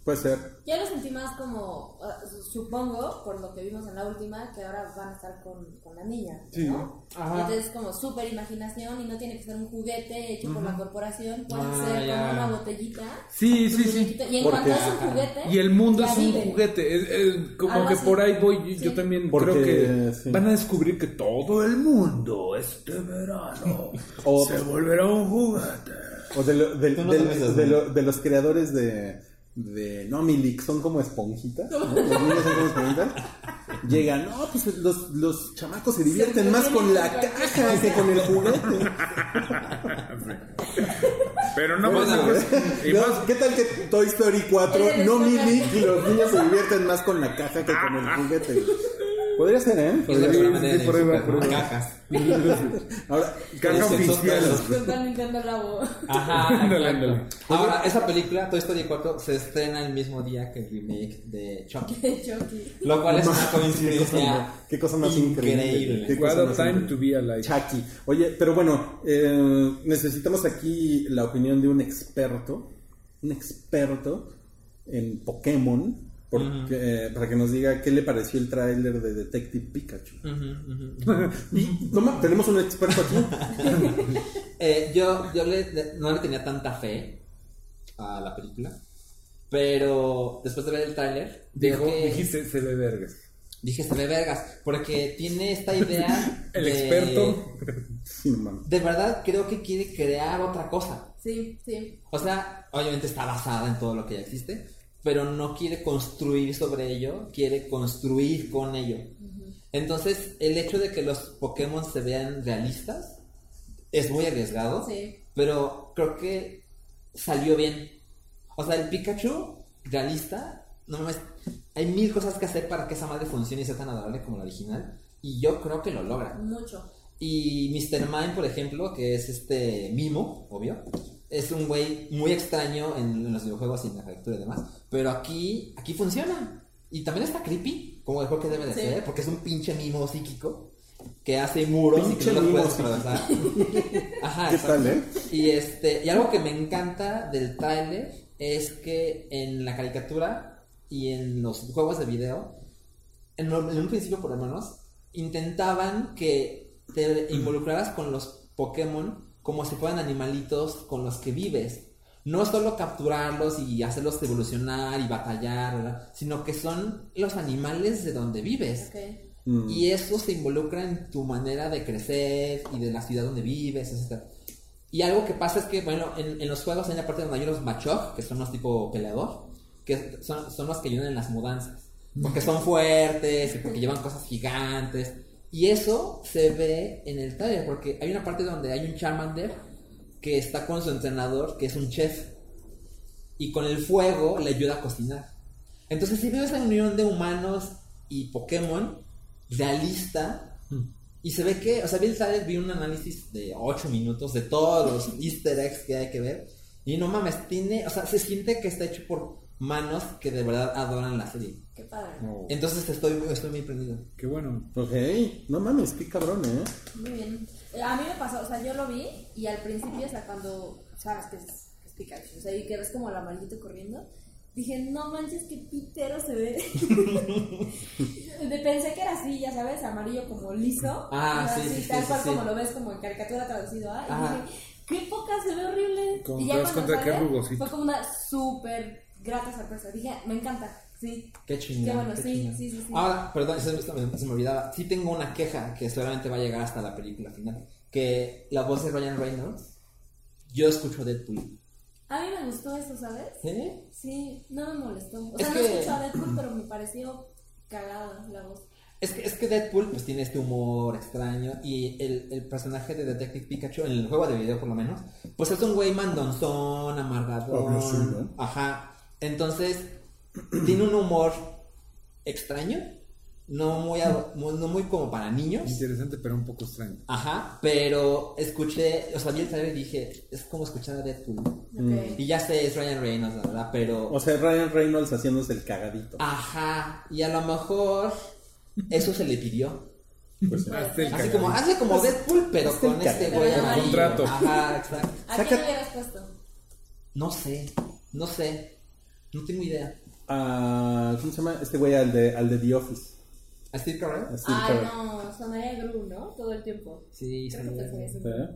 Puede ser. Yo lo sentí más como, uh, supongo, por lo que vimos en la última, que ahora van a estar con, con la niña, ¿no? Ajá. Entonces como súper imaginación y no tiene que ser un juguete hecho por la corporación, puede Ah, ser ya. como una botellita. Sí, sí, sí. muñequito, Y en Porque- cuanto es un juguete, Y el mundo ya es un vive. juguete. es- es como Algo que así. por ahí voy. Yo, yo Sí. también Porque, creo que sí. van a descubrir que todo el mundo este verano O- se volverá un juguete. O de, lo- Tú no de lo- de los creadores de, de Nomilic, son como esponjitas. ¿no? Los niños son como esponjitas. Llegan, no, pues los, los chamacos se divierten más con la caja que con el juguete. Pero no Bueno, más. y ¿no? más ¿Qué tal que Toy Story 4, Eres Nomilic y los niños se divierten más con la caja que con el juguete? Podría ser, ¿eh? es Podría la ser. de sí, por ahí por cajas. Ahora, caja Ese, oficial. sos- Super Nintendo Labo. Ajá, Ándale, exacto. ándale. Ahora, esa película, Toy Story 4, se estrena el mismo día que el remake de Chucky. De Chucky. Lo cual es una coincidencia qué cosa más increíble. increíble. Qué cosa más time increíble. to be alive. Chucky. Oye, pero bueno, eh, necesitamos aquí la opinión de un experto, un experto en Pokémon, porque, eh, para que nos diga qué le pareció el tráiler de Detective Pikachu. Y no ma- tenemos un experto aquí. Eh, yo yo le- le- no le tenía tanta fe a la película, pero después de ver el tráiler, veo Dijo, que- dijiste, se ve vergas. dije, se ve vergas, porque tiene esta idea El de- experto. De verdad creo que quiere crear otra cosa. Sí, sí. O sea, obviamente está basada en todo lo que ya existe, pero no quiere construir sobre ello, quiere construir con ello. Entonces, el hecho de que los Pokémon se vean realistas es muy arriesgado, Sí. pero creo que salió bien. O sea, el Pikachu realista, no mames, hay mil cosas que hacer para que esa madre funcione y sea tan adorable como la original, y yo creo que lo logra. Mucho. Y Mr. Mime, por ejemplo, que es este mimo, obvio, es un güey muy extraño en, en los videojuegos y en la caricatura y demás. Pero aquí, aquí funciona. Y también está creepy, como el juego que debe de Sí. ser, porque es un pinche mimo psíquico que hace muros y Pinche que no los puedes atravesar. Ajá, ¿Qué exacto. tal, eh? Y este, y algo que me encanta del tráiler es que en la caricatura y en los juegos de video, en, lo- en un principio por lo menos, intentaban que te involucraras con los Pokémon como si fueran animalitos con los que vives. No solo capturarlos y hacerlos evolucionar y batallar, ¿verdad? sino que son los animales de donde vives. Ok. Mm. Y eso se involucra en tu manera de crecer y de la ciudad donde vives, etc. Y algo que pasa es que, bueno, en, en los juegos hay una parte donde hay unos machos, que son los tipo peleador, que son, son los que ayudan en las mudanzas. Porque son fuertes y porque llevan cosas gigantes. Y eso se ve en el trailer, porque hay una parte donde hay un Charmander que está con su entrenador, que es un chef. Y con el fuego le ayuda a cocinar. Entonces, si veo esa unión de humanos y Pokémon realista, Y se ve que, o sea, Bill Sales vi un análisis de 8 minutos de todos los easter eggs que hay que ver. Y no mames, tiene, o sea, se siente que está hecho por manos que de verdad adoran la serie. Qué padre. No, Entonces estoy, estoy muy prendido. qué bueno. Ok, no mames, qué cabrón, ¿eh? Muy bien. Eh, A mí me pasó, o sea, yo lo vi y al principio, o sea, cuando sabes que es, que es Pikachu, o sea, y que ves como el amarillito corriendo, dije, no manches, qué pitero se ve. Pensé que era así, ya sabes, amarillo como liso. Ah, o sea, sí, así, sí, Tal sí, cual sí, como lo ves como en caricatura traducido, ¿ah? Y Ajá. dije, qué poca se ve horrible. Como y te ya cuando que sale, es rugosito. fue como una súper grata sorpresa. Dije, me encanta, sí. Qué chingón. Qué bueno, qué sí, chingón. sí, sí, sí. Ahora, perdón, se me, se olvidaba. Sí tengo una queja que seguramente va a llegar hasta la película final. Que la voz de Ryan Reynolds, yo escucho Deadpool. A mí me gustó eso, ¿sabes? ¿Sí? Sí, no me molestó. O Es sea, que- no escuché a Deadpool, pero me pareció cagada la voz. Es que, es que Deadpool pues tiene este humor extraño y el, el personaje de Detective Pikachu, en el juego de video por lo menos, pues es un güey mandonzón, ¿no? Ajá. Entonces, tiene un humor extraño, no muy, no muy como para niños. Interesante, pero un poco extraño. Ajá, pero escuché, o sea, vi el trailer y dije, es como escuchar a Deadpool. Y ya sé, es Ryan Reynolds, la verdad, pero... O sea, Ryan Reynolds haciéndose el cagadito. Ajá, y a lo mejor eso se le pidió. Pues. Así cagadito. como, hace como Deadpool, pero hazte con este güey amarillo. contrato. Ajá, exacto. ¿A Saca- quién le hubieras puesto? No sé, no sé, no tengo idea. ah, ¿Cómo se llama? Este güey al de, al de The Office. ¿A Steve Carell? A Steve Ay, Carell. no, sonaría Gru, ¿no? Todo el tiempo. Sí. ¿Eh?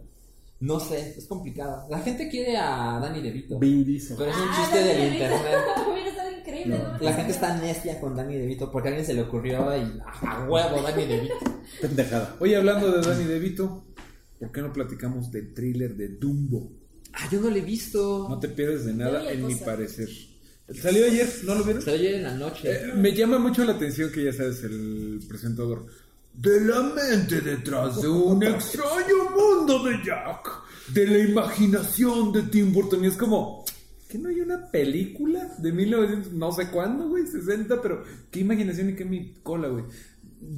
No sé, es complicado. La gente quiere a Danny DeVito. Vin Diesel. Pero es un Ah, chiste Danny del DeVito. internet. Hubiera estado increíble. no me La gente está necia con Danny DeVito porque a alguien se le ocurrió y a huevo Danny DeVito. Pendejada. Oye, hablando de Danny DeVito, ¿por qué no platicamos del thriller de Dumbo? Ah, yo no lo he visto. No te pierdes de nada, en mi parecer. Salió ayer, ¿no lo vieron? Se oye en la noche. Eh, me llama mucho la atención que ya sabes, el presentador. De la mente detrás de un extraño mundo de Jack. De la imaginación de Tim Burton. Y es como, ¿que no hay una película de 1900, no sé cuándo, güey? 60, pero qué imaginación y qué mi cola, güey.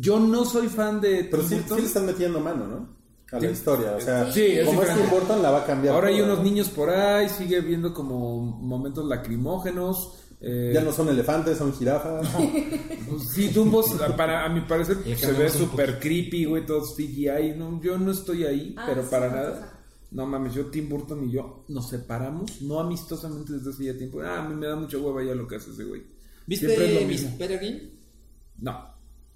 Yo no soy fan de Pero Tim sí, Burton. sí le están metiendo mano, ¿no? A la Sí. historia. O sea, Sí, es como es diferente. Tim Burton, la va a cambiar. Ahora hay unos niños por ahí, sigue viendo como momentos lacrimógenos. eh, Ya no son elefantes, son jirafas. Pues sí, Dumbo, para, a mi parecer, se ve súper creepy, güey, todo CGI. No, yo no estoy ahí, Ah, pero sí, para nada. cosa. No mames, yo, Tim Burton y yo nos separamos, no amistosamente desde hace ya tiempo. Ah, a mí me da mucha hueva ya lo que hace ese güey. ¿Viste Miss. Peregrine? No,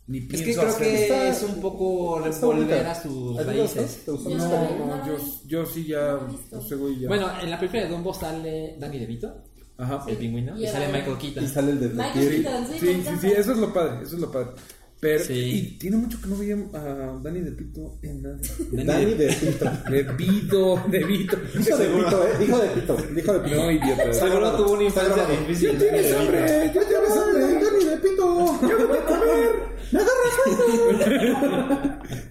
ni Es pienso que creo que Está- es un poco volver a sus raíces. No, no, yo, yo sí ya, güey ya. Bueno, en la película de Dumbo sale Danny DeVito, Ajá. el pingüino, Y y sale. Michael Keaton. y sale el Michael detective. Keaton, sí, Sí, sí, sí, eso es lo padre, eso es lo padre. Pero, Sí. y tiene mucho que no veía a Danny DePito en nada. Dani de Pito. De Vito, de Vito. Hijo de Pito, ¿eh? Hijo de Pito. Hijo de Pito. No, idiota. Seguro tuvo una infancia difícil. ¡Ya tienes hambre! ¡Ya tienes hambre! Dani de Pito. ¡Ya vete a comer!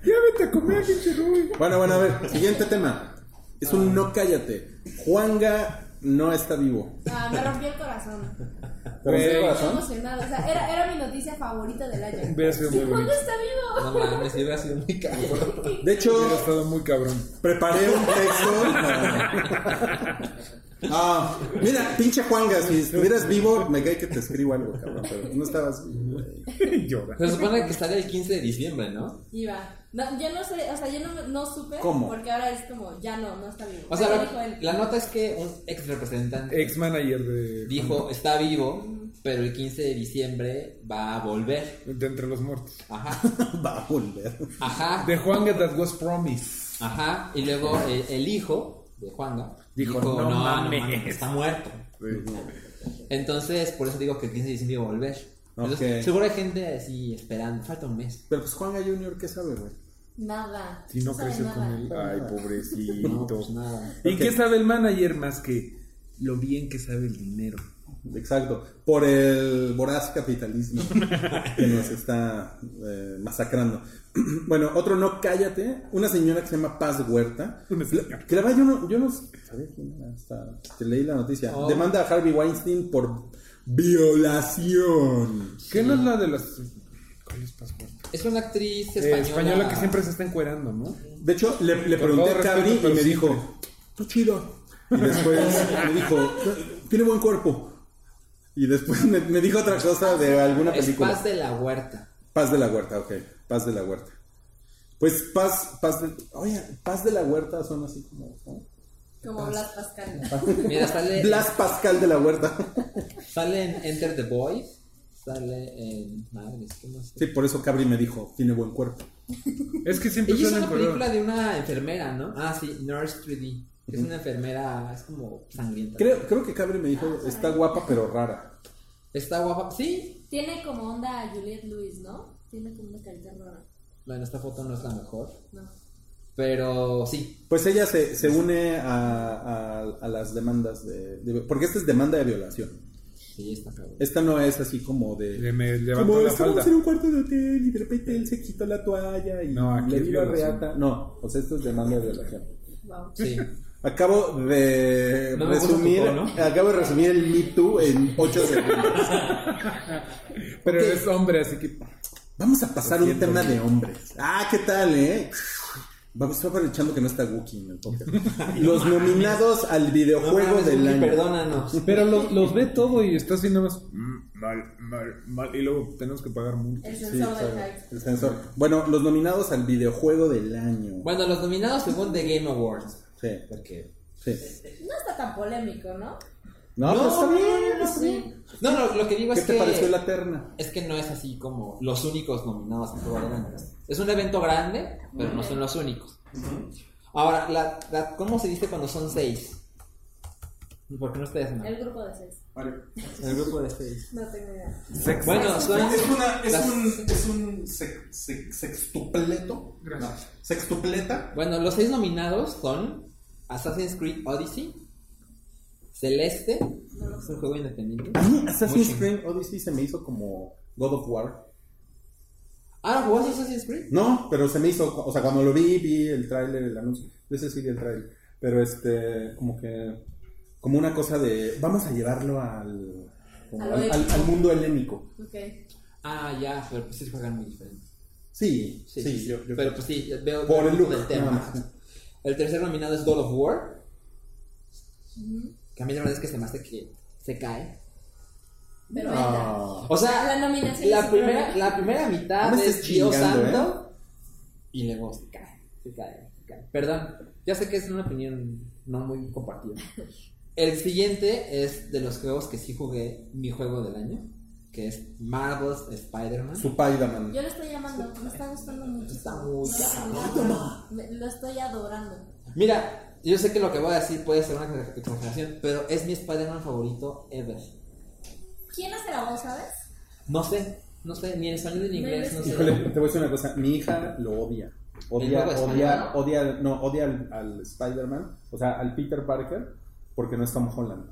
¡Ya vete a comer, pinche Rui! Bueno, bueno, a ver. Siguiente tema. Es un no cállate. Juanga no está vivo. Ah, me rompió el corazón. ¿Te rompió el Güey. Estoy corazón? emocionada. O sea, era, era mi noticia favorita del año. Hubiera sido muy ¿Cuándo bonito. está vivo? No mames, hubiera sido muy cabrón. De Hubiera hecho, estado muy cabrón. preparé un texto. Ah, mira, pinche Juanga, si estuvieras vivo, me cae que te escribo algo, cabrón, pero no estabas vivo. güey. Llora. Se supone que sale el 15 de diciembre, ¿no? Iba. No, yo no sé, o sea, yo no, no supe. ¿Cómo? Porque ahora es como, ya no, no está vivo. O sea, dijo la, él. la nota es que un ex representante Ex manager de. dijo, está vivo, pero el 15 de diciembre va a volver. De entre los muertos. Ajá, Va a volver. ajá, De Juanga That Was Promise. ajá. Y luego el, el hijo de Juanga Dijo, "No mames". está muerto. Entonces, por eso digo que el 15 de diciembre va a volver. Entonces, seguro hay gente así esperando, falta un mes. Pero pues Juanga Junior, ¿qué sabe, güey? Nada. Si no sabe creció nada. con él. Ay, pobrecito. No, pues nada. ¿Y qué sabe el manager más que lo bien que sabe el dinero? Exacto. Por el voraz capitalismo que nos está eh, masacrando. Bueno, otro no cállate. Una señora que se llama Paz Huerta. Una señora. Que la verdad yo no, yo no sabía quién era hasta que leí la noticia. Oh. Demanda a Harvey Weinstein por violación. ¿Qué no es la de las ¿Cuál es Paz Huerta? Es una actriz Eh, española. española que siempre se está encuerando, ¿no? De hecho, le, le pregunté a Cabri y me dijo, tú chido. Y después me dijo, tiene buen cuerpo. Y después me, me dijo otra cosa de alguna Es película. Paz de la Huerta. Paz de la Huerta, ok. Paz de la Huerta. Pues Paz, Paz de... Oye, Paz de la Huerta son así como... ¿no? Como Blas Pascal. Mira, sale, Blas Pascal de la Huerta. sale en Enter the Boys. Sale en. Madres, ¿qué más? Sí, por eso Cabri me dijo, tiene buen cuerpo. Es que siempre Ella salen una color. película de una enfermera, ¿no? Ah, sí, Nurse 3D. Es una enfermera, es como sangrienta. Creo, creo que Cabri me dijo, está guapa pero rara. Está guapa. Sí. Tiene como onda Juliette Lewis, ¿no? Tiene como una carita rara. Bueno, esta foto no es la mejor. No. Pero sí. Pues ella se, se une a, a- a las demandas de, de- Porque esta es demanda de violación. Sí, está cabrón. Esta no es así como de... Le me levantó Como la falda. en un cuarto de hotel y de repente él se quitó la toalla y No, le dio reata. No, o sea, esto es demanda de violación. Wow. Sí. Acabo de No resumir, acabo de resumir el Me Too en 8 segundos. Pero Ok. es hombre, así que. Vamos a pasar un tema de hombres. Ah, ¿qué tal, eh? Vamos, estoy aprovechando que no está Wookiee en el póker. Los nominados al videojuego del año. perdónanos. Pero lo- los ve todo y está haciendo más. mm, Mal, mal, mal. Y luego tenemos que pagar multa. El Sí, sensor del sabe, hype. el sensor. Bueno, los nominados al videojuego del año. Bueno, los nominados según The Game Awards. Sí, Porque. sí. No está tan polémico, ¿no? No, pero está bien, no, está bien. No, no, lo que digo ¿Qué es te que. pareció la terna? Es que no es así como los únicos nominados a año. Es un evento grande, pero no son los únicos. Ahora, la, la- ¿cómo se dice cuando son seis? ¿Por qué no ustedes no? El grupo de seis. El grupo de seis. No tengo idea. Sex. Bueno, son. Es, una, es las- un, es un sex- sex- sextupleto. Gracias. No, sextupleta. Bueno, los seis nominados son Assassin's Creed Odyssey, Celeste, es un juego independiente. A mí Assassin's. Creed Odyssey se me hizo como God of War. Ah, ¿no jugaste Assassin's Creed? No, pero se me hizo, o sea, cuando lo vi, vi el tráiler, el anuncio. De ese sí vi el tráiler. Pero este, como que, como una cosa de, vamos a llevarlo al, como al, al- épico. al mundo helénico. Ok. Ah, ya, pero pues sí juegan muy diferente. Sí, sí, Sí, sí, yo, yo- pero pues sí, veo Por veo el look, del tema. El tercer nominado es God of War. Que a mí la verdad es que se me hace que se cae. Pero No. entra. O sea, La nominación la es primera, la primera mitad No es Dios ¿eh? Santo. Y luego se cae, se cae, se cae. Perdón, ya sé que es una opinión no muy compartida. El siguiente es de los juegos que sí jugué mi juego del año, que es Marvel's Spider-Man. Spider-Man. Yo lo estoy llamando, me está gustando mucho. Está muy Me- Lo estoy adorando. Mira, yo sé que lo que voy a decir puede ser una exageración, pero es mi Spider-Man favorito ever. ¿Quién hace la voz, sabes? No sé, no sé, ni en español ni en inglés, no sé. Híjole, te voy a decir una cosa. Mi hija lo odia. Odia, ¿El juego de odia, odia, no, odia al, al Spider-Man, o sea, al Peter Parker, porque no es Tom Holland.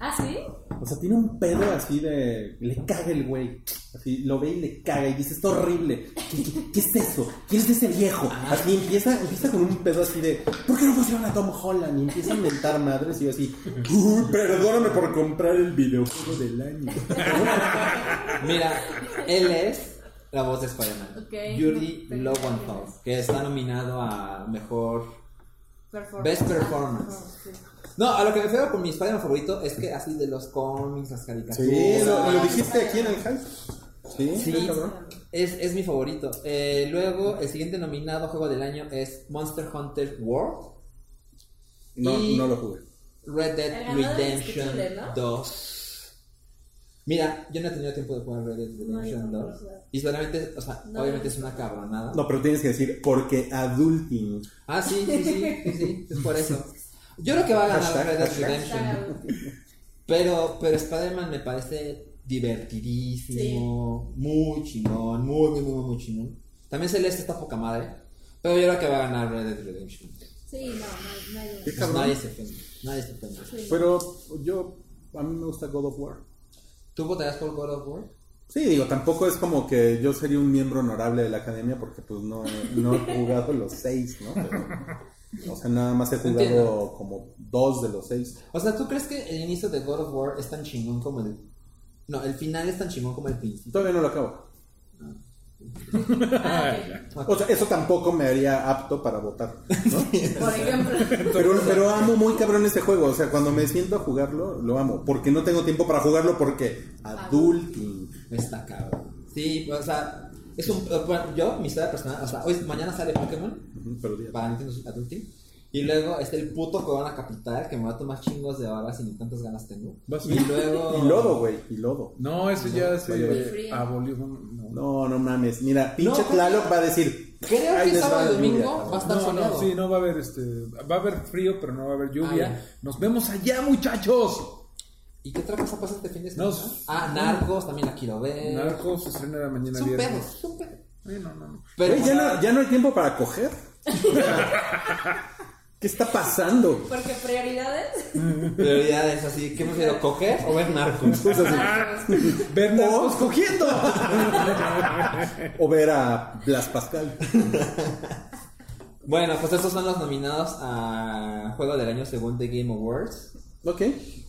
¿Ah, sí? O sea, tiene un pedo así de. Le caga el güey. Así lo ve y le caga y dice: Está horrible. ¿Qué, qué, qué es eso? ¿Quién es ese viejo? Así empieza, empieza con un pedo así de: ¿Por qué no pusieron a Tom Holland? Y empieza a inventar madres y yo así: "Uy, Perdóname por comprar el videojuego del año. Mira, él es la voz de Spider-Man. Ok. Yuri Pero- Lowenthal, que está nominado a mejor. Performance. Best performance. Ah, sí. No, a lo que me refiero con mi Spider-Man favorito es que así de los cómics, las caricaturas. Sí, lo, lo dijiste aquí en el hype. Sí, Sí, es, es mi favorito. Eh, luego, el siguiente nominado juego del año es Monster Hunter World, No, Y- no lo jugué. Red Dead Redemption ¿no? 2. Mira, yo no he tenido tiempo de jugar Red Dead No, Redemption tampoco 2. lo jugué. Y solamente, o sea, No, obviamente no. es una cabronada. No, pero tienes que decir: Porque adulting. Ah, sí, sí, sí, sí, sí, es por eso. Yo creo que va a ganar Hashtag, Red Dead. Redemption. Pero, pero Spider-Man me parece divertidísimo, muy chingón, muy, muy, muy, muy chingón. También Celeste está poca madre, pero yo creo que va a ganar Red Dead Redemption. Sí, no, no, no hay duda. ¿Qué Pues nadie se ofende, nadie se ofende. Sí. Pero yo, a mí me gusta God of War. ¿Tú votarás por God of War? Sí, digo, tampoco es como que yo sería un miembro honorable de la academia porque pues no, no he jugado los seis, ¿no? Pero, o sea, nada más he jugado Entiendo. como dos de los seis. O sea, ¿tú crees que el inicio de God of War es tan chingón como el... No, el final es tan chingón como el principio. Todavía no lo acabo. Ah, ok. O sea, eso tampoco me haría apto para votar. ¿no? Por ejemplo. Pero, pero amo muy cabrón ese juego. O sea, cuando me siento a jugarlo, lo amo. Porque no tengo tiempo para jugarlo porque adulting. Está cabrón. Sí, o sea, es un. Bueno, yo, mi historia personal, o sea, hoy, mañana sale Pokémon Pero di- para Nintendo Adulting. Y luego está el puto juego en la capital que me va a tomar chingos de horas y ni tantas ganas tengo. Y luego. Y lodo, güey. Y lodo. No, eso ya se abolió. No, No, no mames. Mira, pinche No, Tlaloc va a decir. Creo "Ay, que sábado y domingo lluvia, va a estar no, soleado. no, sí, no va a haber este. Va a haber frío, pero no va a haber lluvia. Ah. Nos vemos allá, muchachos. ¿Y qué otra cosa pasa este fin de semana? Ah, Narcos, también la quiero ver. Narcos se estrena la mañana Son viernes. pedos, son pedos. Ay, no, no, no. Pero, ya, no, ya no hay tiempo para coger. ¿Qué está pasando? Porque prioridades. prioridades así. ¿Qué prefiero, coger o ver narcos? Pues así. Ver Narcos cogiendo. O ver a Blas Pascal. bueno, pues estos son los nominados a Juego del Año según The Game Awards. Ok.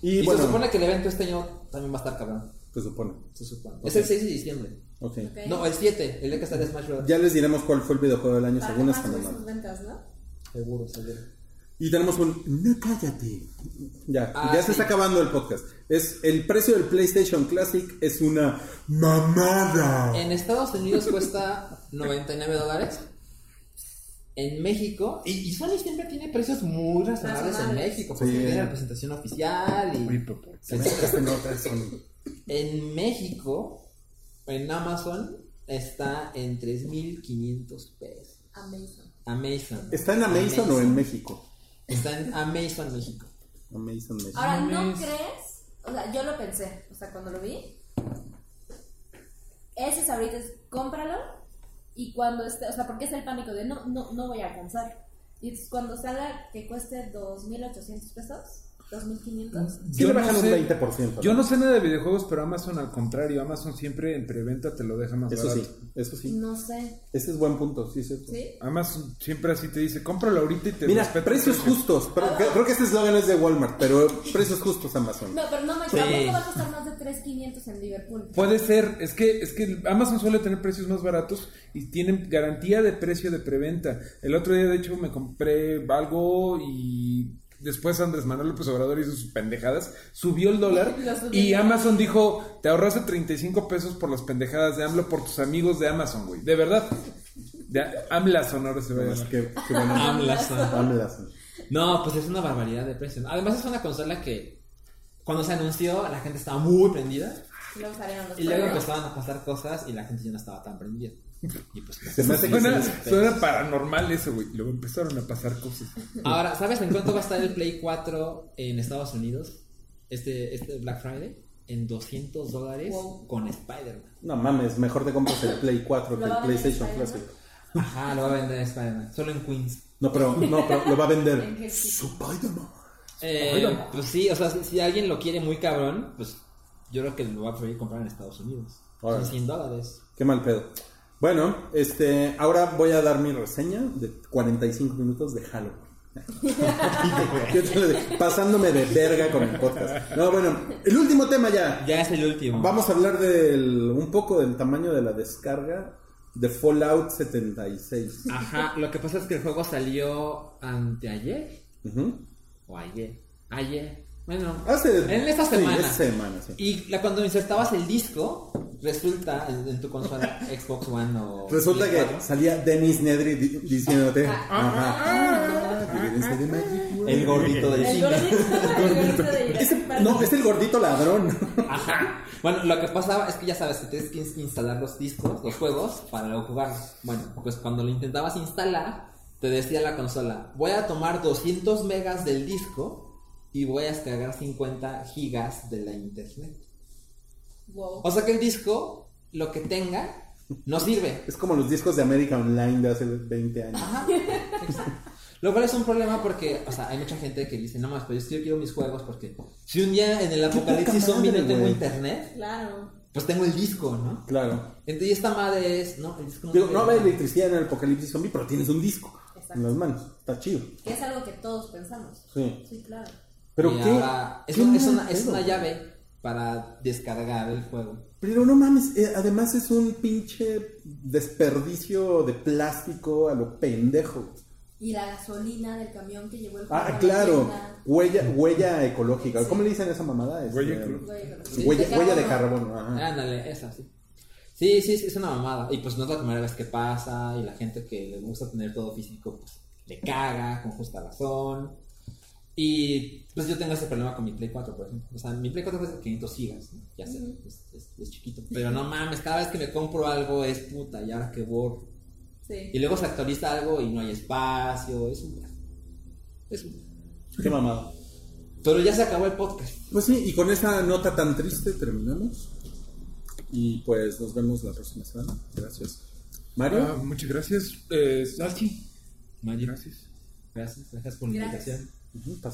Y, Y, bueno, se supone que el evento este año también va a estar cabrón. se supone. Se supone. Es el 6 de diciembre. Ok. Ok. No, el 7, el día que sale Smash Bros. Ya les diremos cuál fue el videojuego del año Para según sus ventas, ¿no? Seguro, seguro. Y tenemos un no cállate. Ya, Ah, ya se está acabando el podcast. Es el precio del PlayStation Classic es una mamada. En Estados Unidos cuesta 99 dólares. En México, y, y Sony siempre tiene precios muy razonables en. México, porque Sí. tiene la presentación oficial y. En México, en Amazon, está en 3.500 pesos. Amazing. Amazon. ¿Está en Amazon o en México? Está en Amazon, México. Amazon, México. Ahora, ¿no crees? O sea, yo lo pensé, o sea, cuando lo vi. Ese es ahorita es cómpralo y cuando esté, o sea, porque es el pánico de no, no, no voy a alcanzar. Y cuando salga que cueste 2.800 pesos, 2.500. Sí Yo le no bajan sé- un 20%. Yo no sé nada de videojuegos, pero Amazon al contrario. Amazon siempre en preventa te lo deja más Eso barato. sí, eso sí. No sé, Ese es buen punto, sí, es cierto. ¿sí? Amazon siempre así te dice, cómpralo ahorita y te Mira, precios precio". justos. Pero, creo que este eslogan es de Walmart, pero precios justos Amazon. No, pero no me Sí. va a costar más de 3.500 en Liverpool. Puede ser, es que, es que Amazon suele tener precios más baratos y tienen garantía de precio de preventa. El otro día, de hecho, me compré algo y después Andrés Manuel López Obrador hizo sus pendejadas, subió el dólar y Amazon dijo, te ahorraste 35 pesos por las pendejadas de AMLO por tus amigos de Amazon, güey. De verdad. De Amazon ahora se va a que, que bueno. No, pues es una barbaridad de precio. Además es una consola que cuando se anunció la gente estaba muy prendida Y luego salieron los y luego premios. empezaban a pasar cosas y la gente ya no estaba tan prendida. Y pues Se me hace que Suena, paranormal eso, güey. Luego empezaron a pasar cosas. Ahora, ¿sabes en cuánto va a estar el Play 4 en Estados Unidos? Este, este Black Friday. En 200 dólares Wow. con Spider-Man. No mames, mejor te compras el Play 4 que ¿Lo el PlayStation? Classic. Ajá, lo va a vender Spider-Man. Solo en Queens. No, pero, no, pero lo va a ¿En vender. sitio? Spider-Man. Eh, pues sí, o sea, si, si alguien lo quiere muy cabrón, pues yo creo que lo va a preferir comprar en Estados Unidos. Son 100 dólares. Qué mal pedo. Bueno, este, ahora voy a dar mi reseña de 45 minutos de digo, Pasándome de verga con el podcast. No, bueno, el último tema ya. Ya es el último. Vamos a hablar del, un poco del tamaño de la descarga de Fallout 76. Ajá, lo que pasa es que el juego salió anteayer Ujú. o ayer. Ayer. Bueno, Hace, en esta sí, semana. esta semana, sí. Y la, cuando insertabas el disco, resulta en, en tu consola Xbox One o. Resulta que 4, salía Dennis Nedry di- diciéndote, ajá, "Evidencia de Magic World". El gordito del El cine. gordito, el gordito de Park. no, es el gordito ladrón. Ajá. Bueno, lo que pasaba es que ya sabes que tienes que instalar los discos, los juegos, para luego jugarlos. Bueno, pues cuando lo intentabas instalar, te decía la consola, voy a tomar 200 megas del disco y voy a descargar 50 gigas de la internet. Wow. O sea que el disco, lo que tenga, no sirve. Es como los discos de América Online de hace 20 años. Ajá. Exacto. Lo cual es un problema porque, o sea, hay mucha gente que dice, no más, pues yo quiero mis juegos porque si un día en el apocalipsis poca zombie no tengo internet, Claro. pues tengo el disco, ¿no? Claro. Entonces, y esta madre es, no, el disco no Digo, no va electricidad en el apocalipsis zombie, pero tienes un disco Exacto. en las manos. Está chido. Que es algo que todos pensamos. Sí. Sí, claro. Pero Y qué. ahora, es, qué un- es una, es una llave para descargar el juego. Pero no mames, eh, además es un pinche desperdicio de plástico a lo pendejo. Y la gasolina del camión que llevó el Ah, juego a la claro, huella, huella ecológica. Sí. ¿Cómo le dicen a esa mamada? Este, Huella Sí, huella, de huella de carbono. ajá. Ándale, esa sí. Sí, sí, sí, es una mamada. Y pues no es la primera vez que pasa. Y la gente que le gusta tener todo físico, pues le caga con justa razón. Y pues yo tengo ese problema con mi Play 4, por ejemplo. O sea, mi Play 4 es de 500 gigas, ¿no? ya sé, es, es- es chiquito. Pero no mames, cada vez que me compro algo es puta, y ahora que borro. Sí. Y luego se actualiza algo y no hay espacio, es un... Es un... Qué mamada. Pero ya se acabó el podcast. Pues sí, y con esa nota tan triste terminamos. Y pues nos vemos la próxima semana. Gracias. Mario. Ah, muchas gracias. Eh, Salchi. Magic. Gracias. Gracias, gracias por la invitación. La-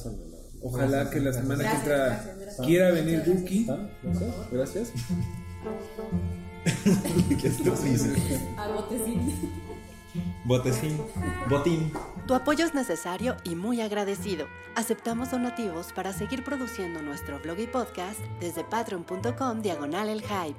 Ojalá que la semana Gracias, que entra gracias, gracias. quiera venir Duki. Gracias. ¿Qué. Al botecín. Botecín. Botín. Tu apoyo es necesario y muy agradecido. Aceptamos donativos para seguir produciendo nuestro blog y podcast desde patreon.com diagonal el hype.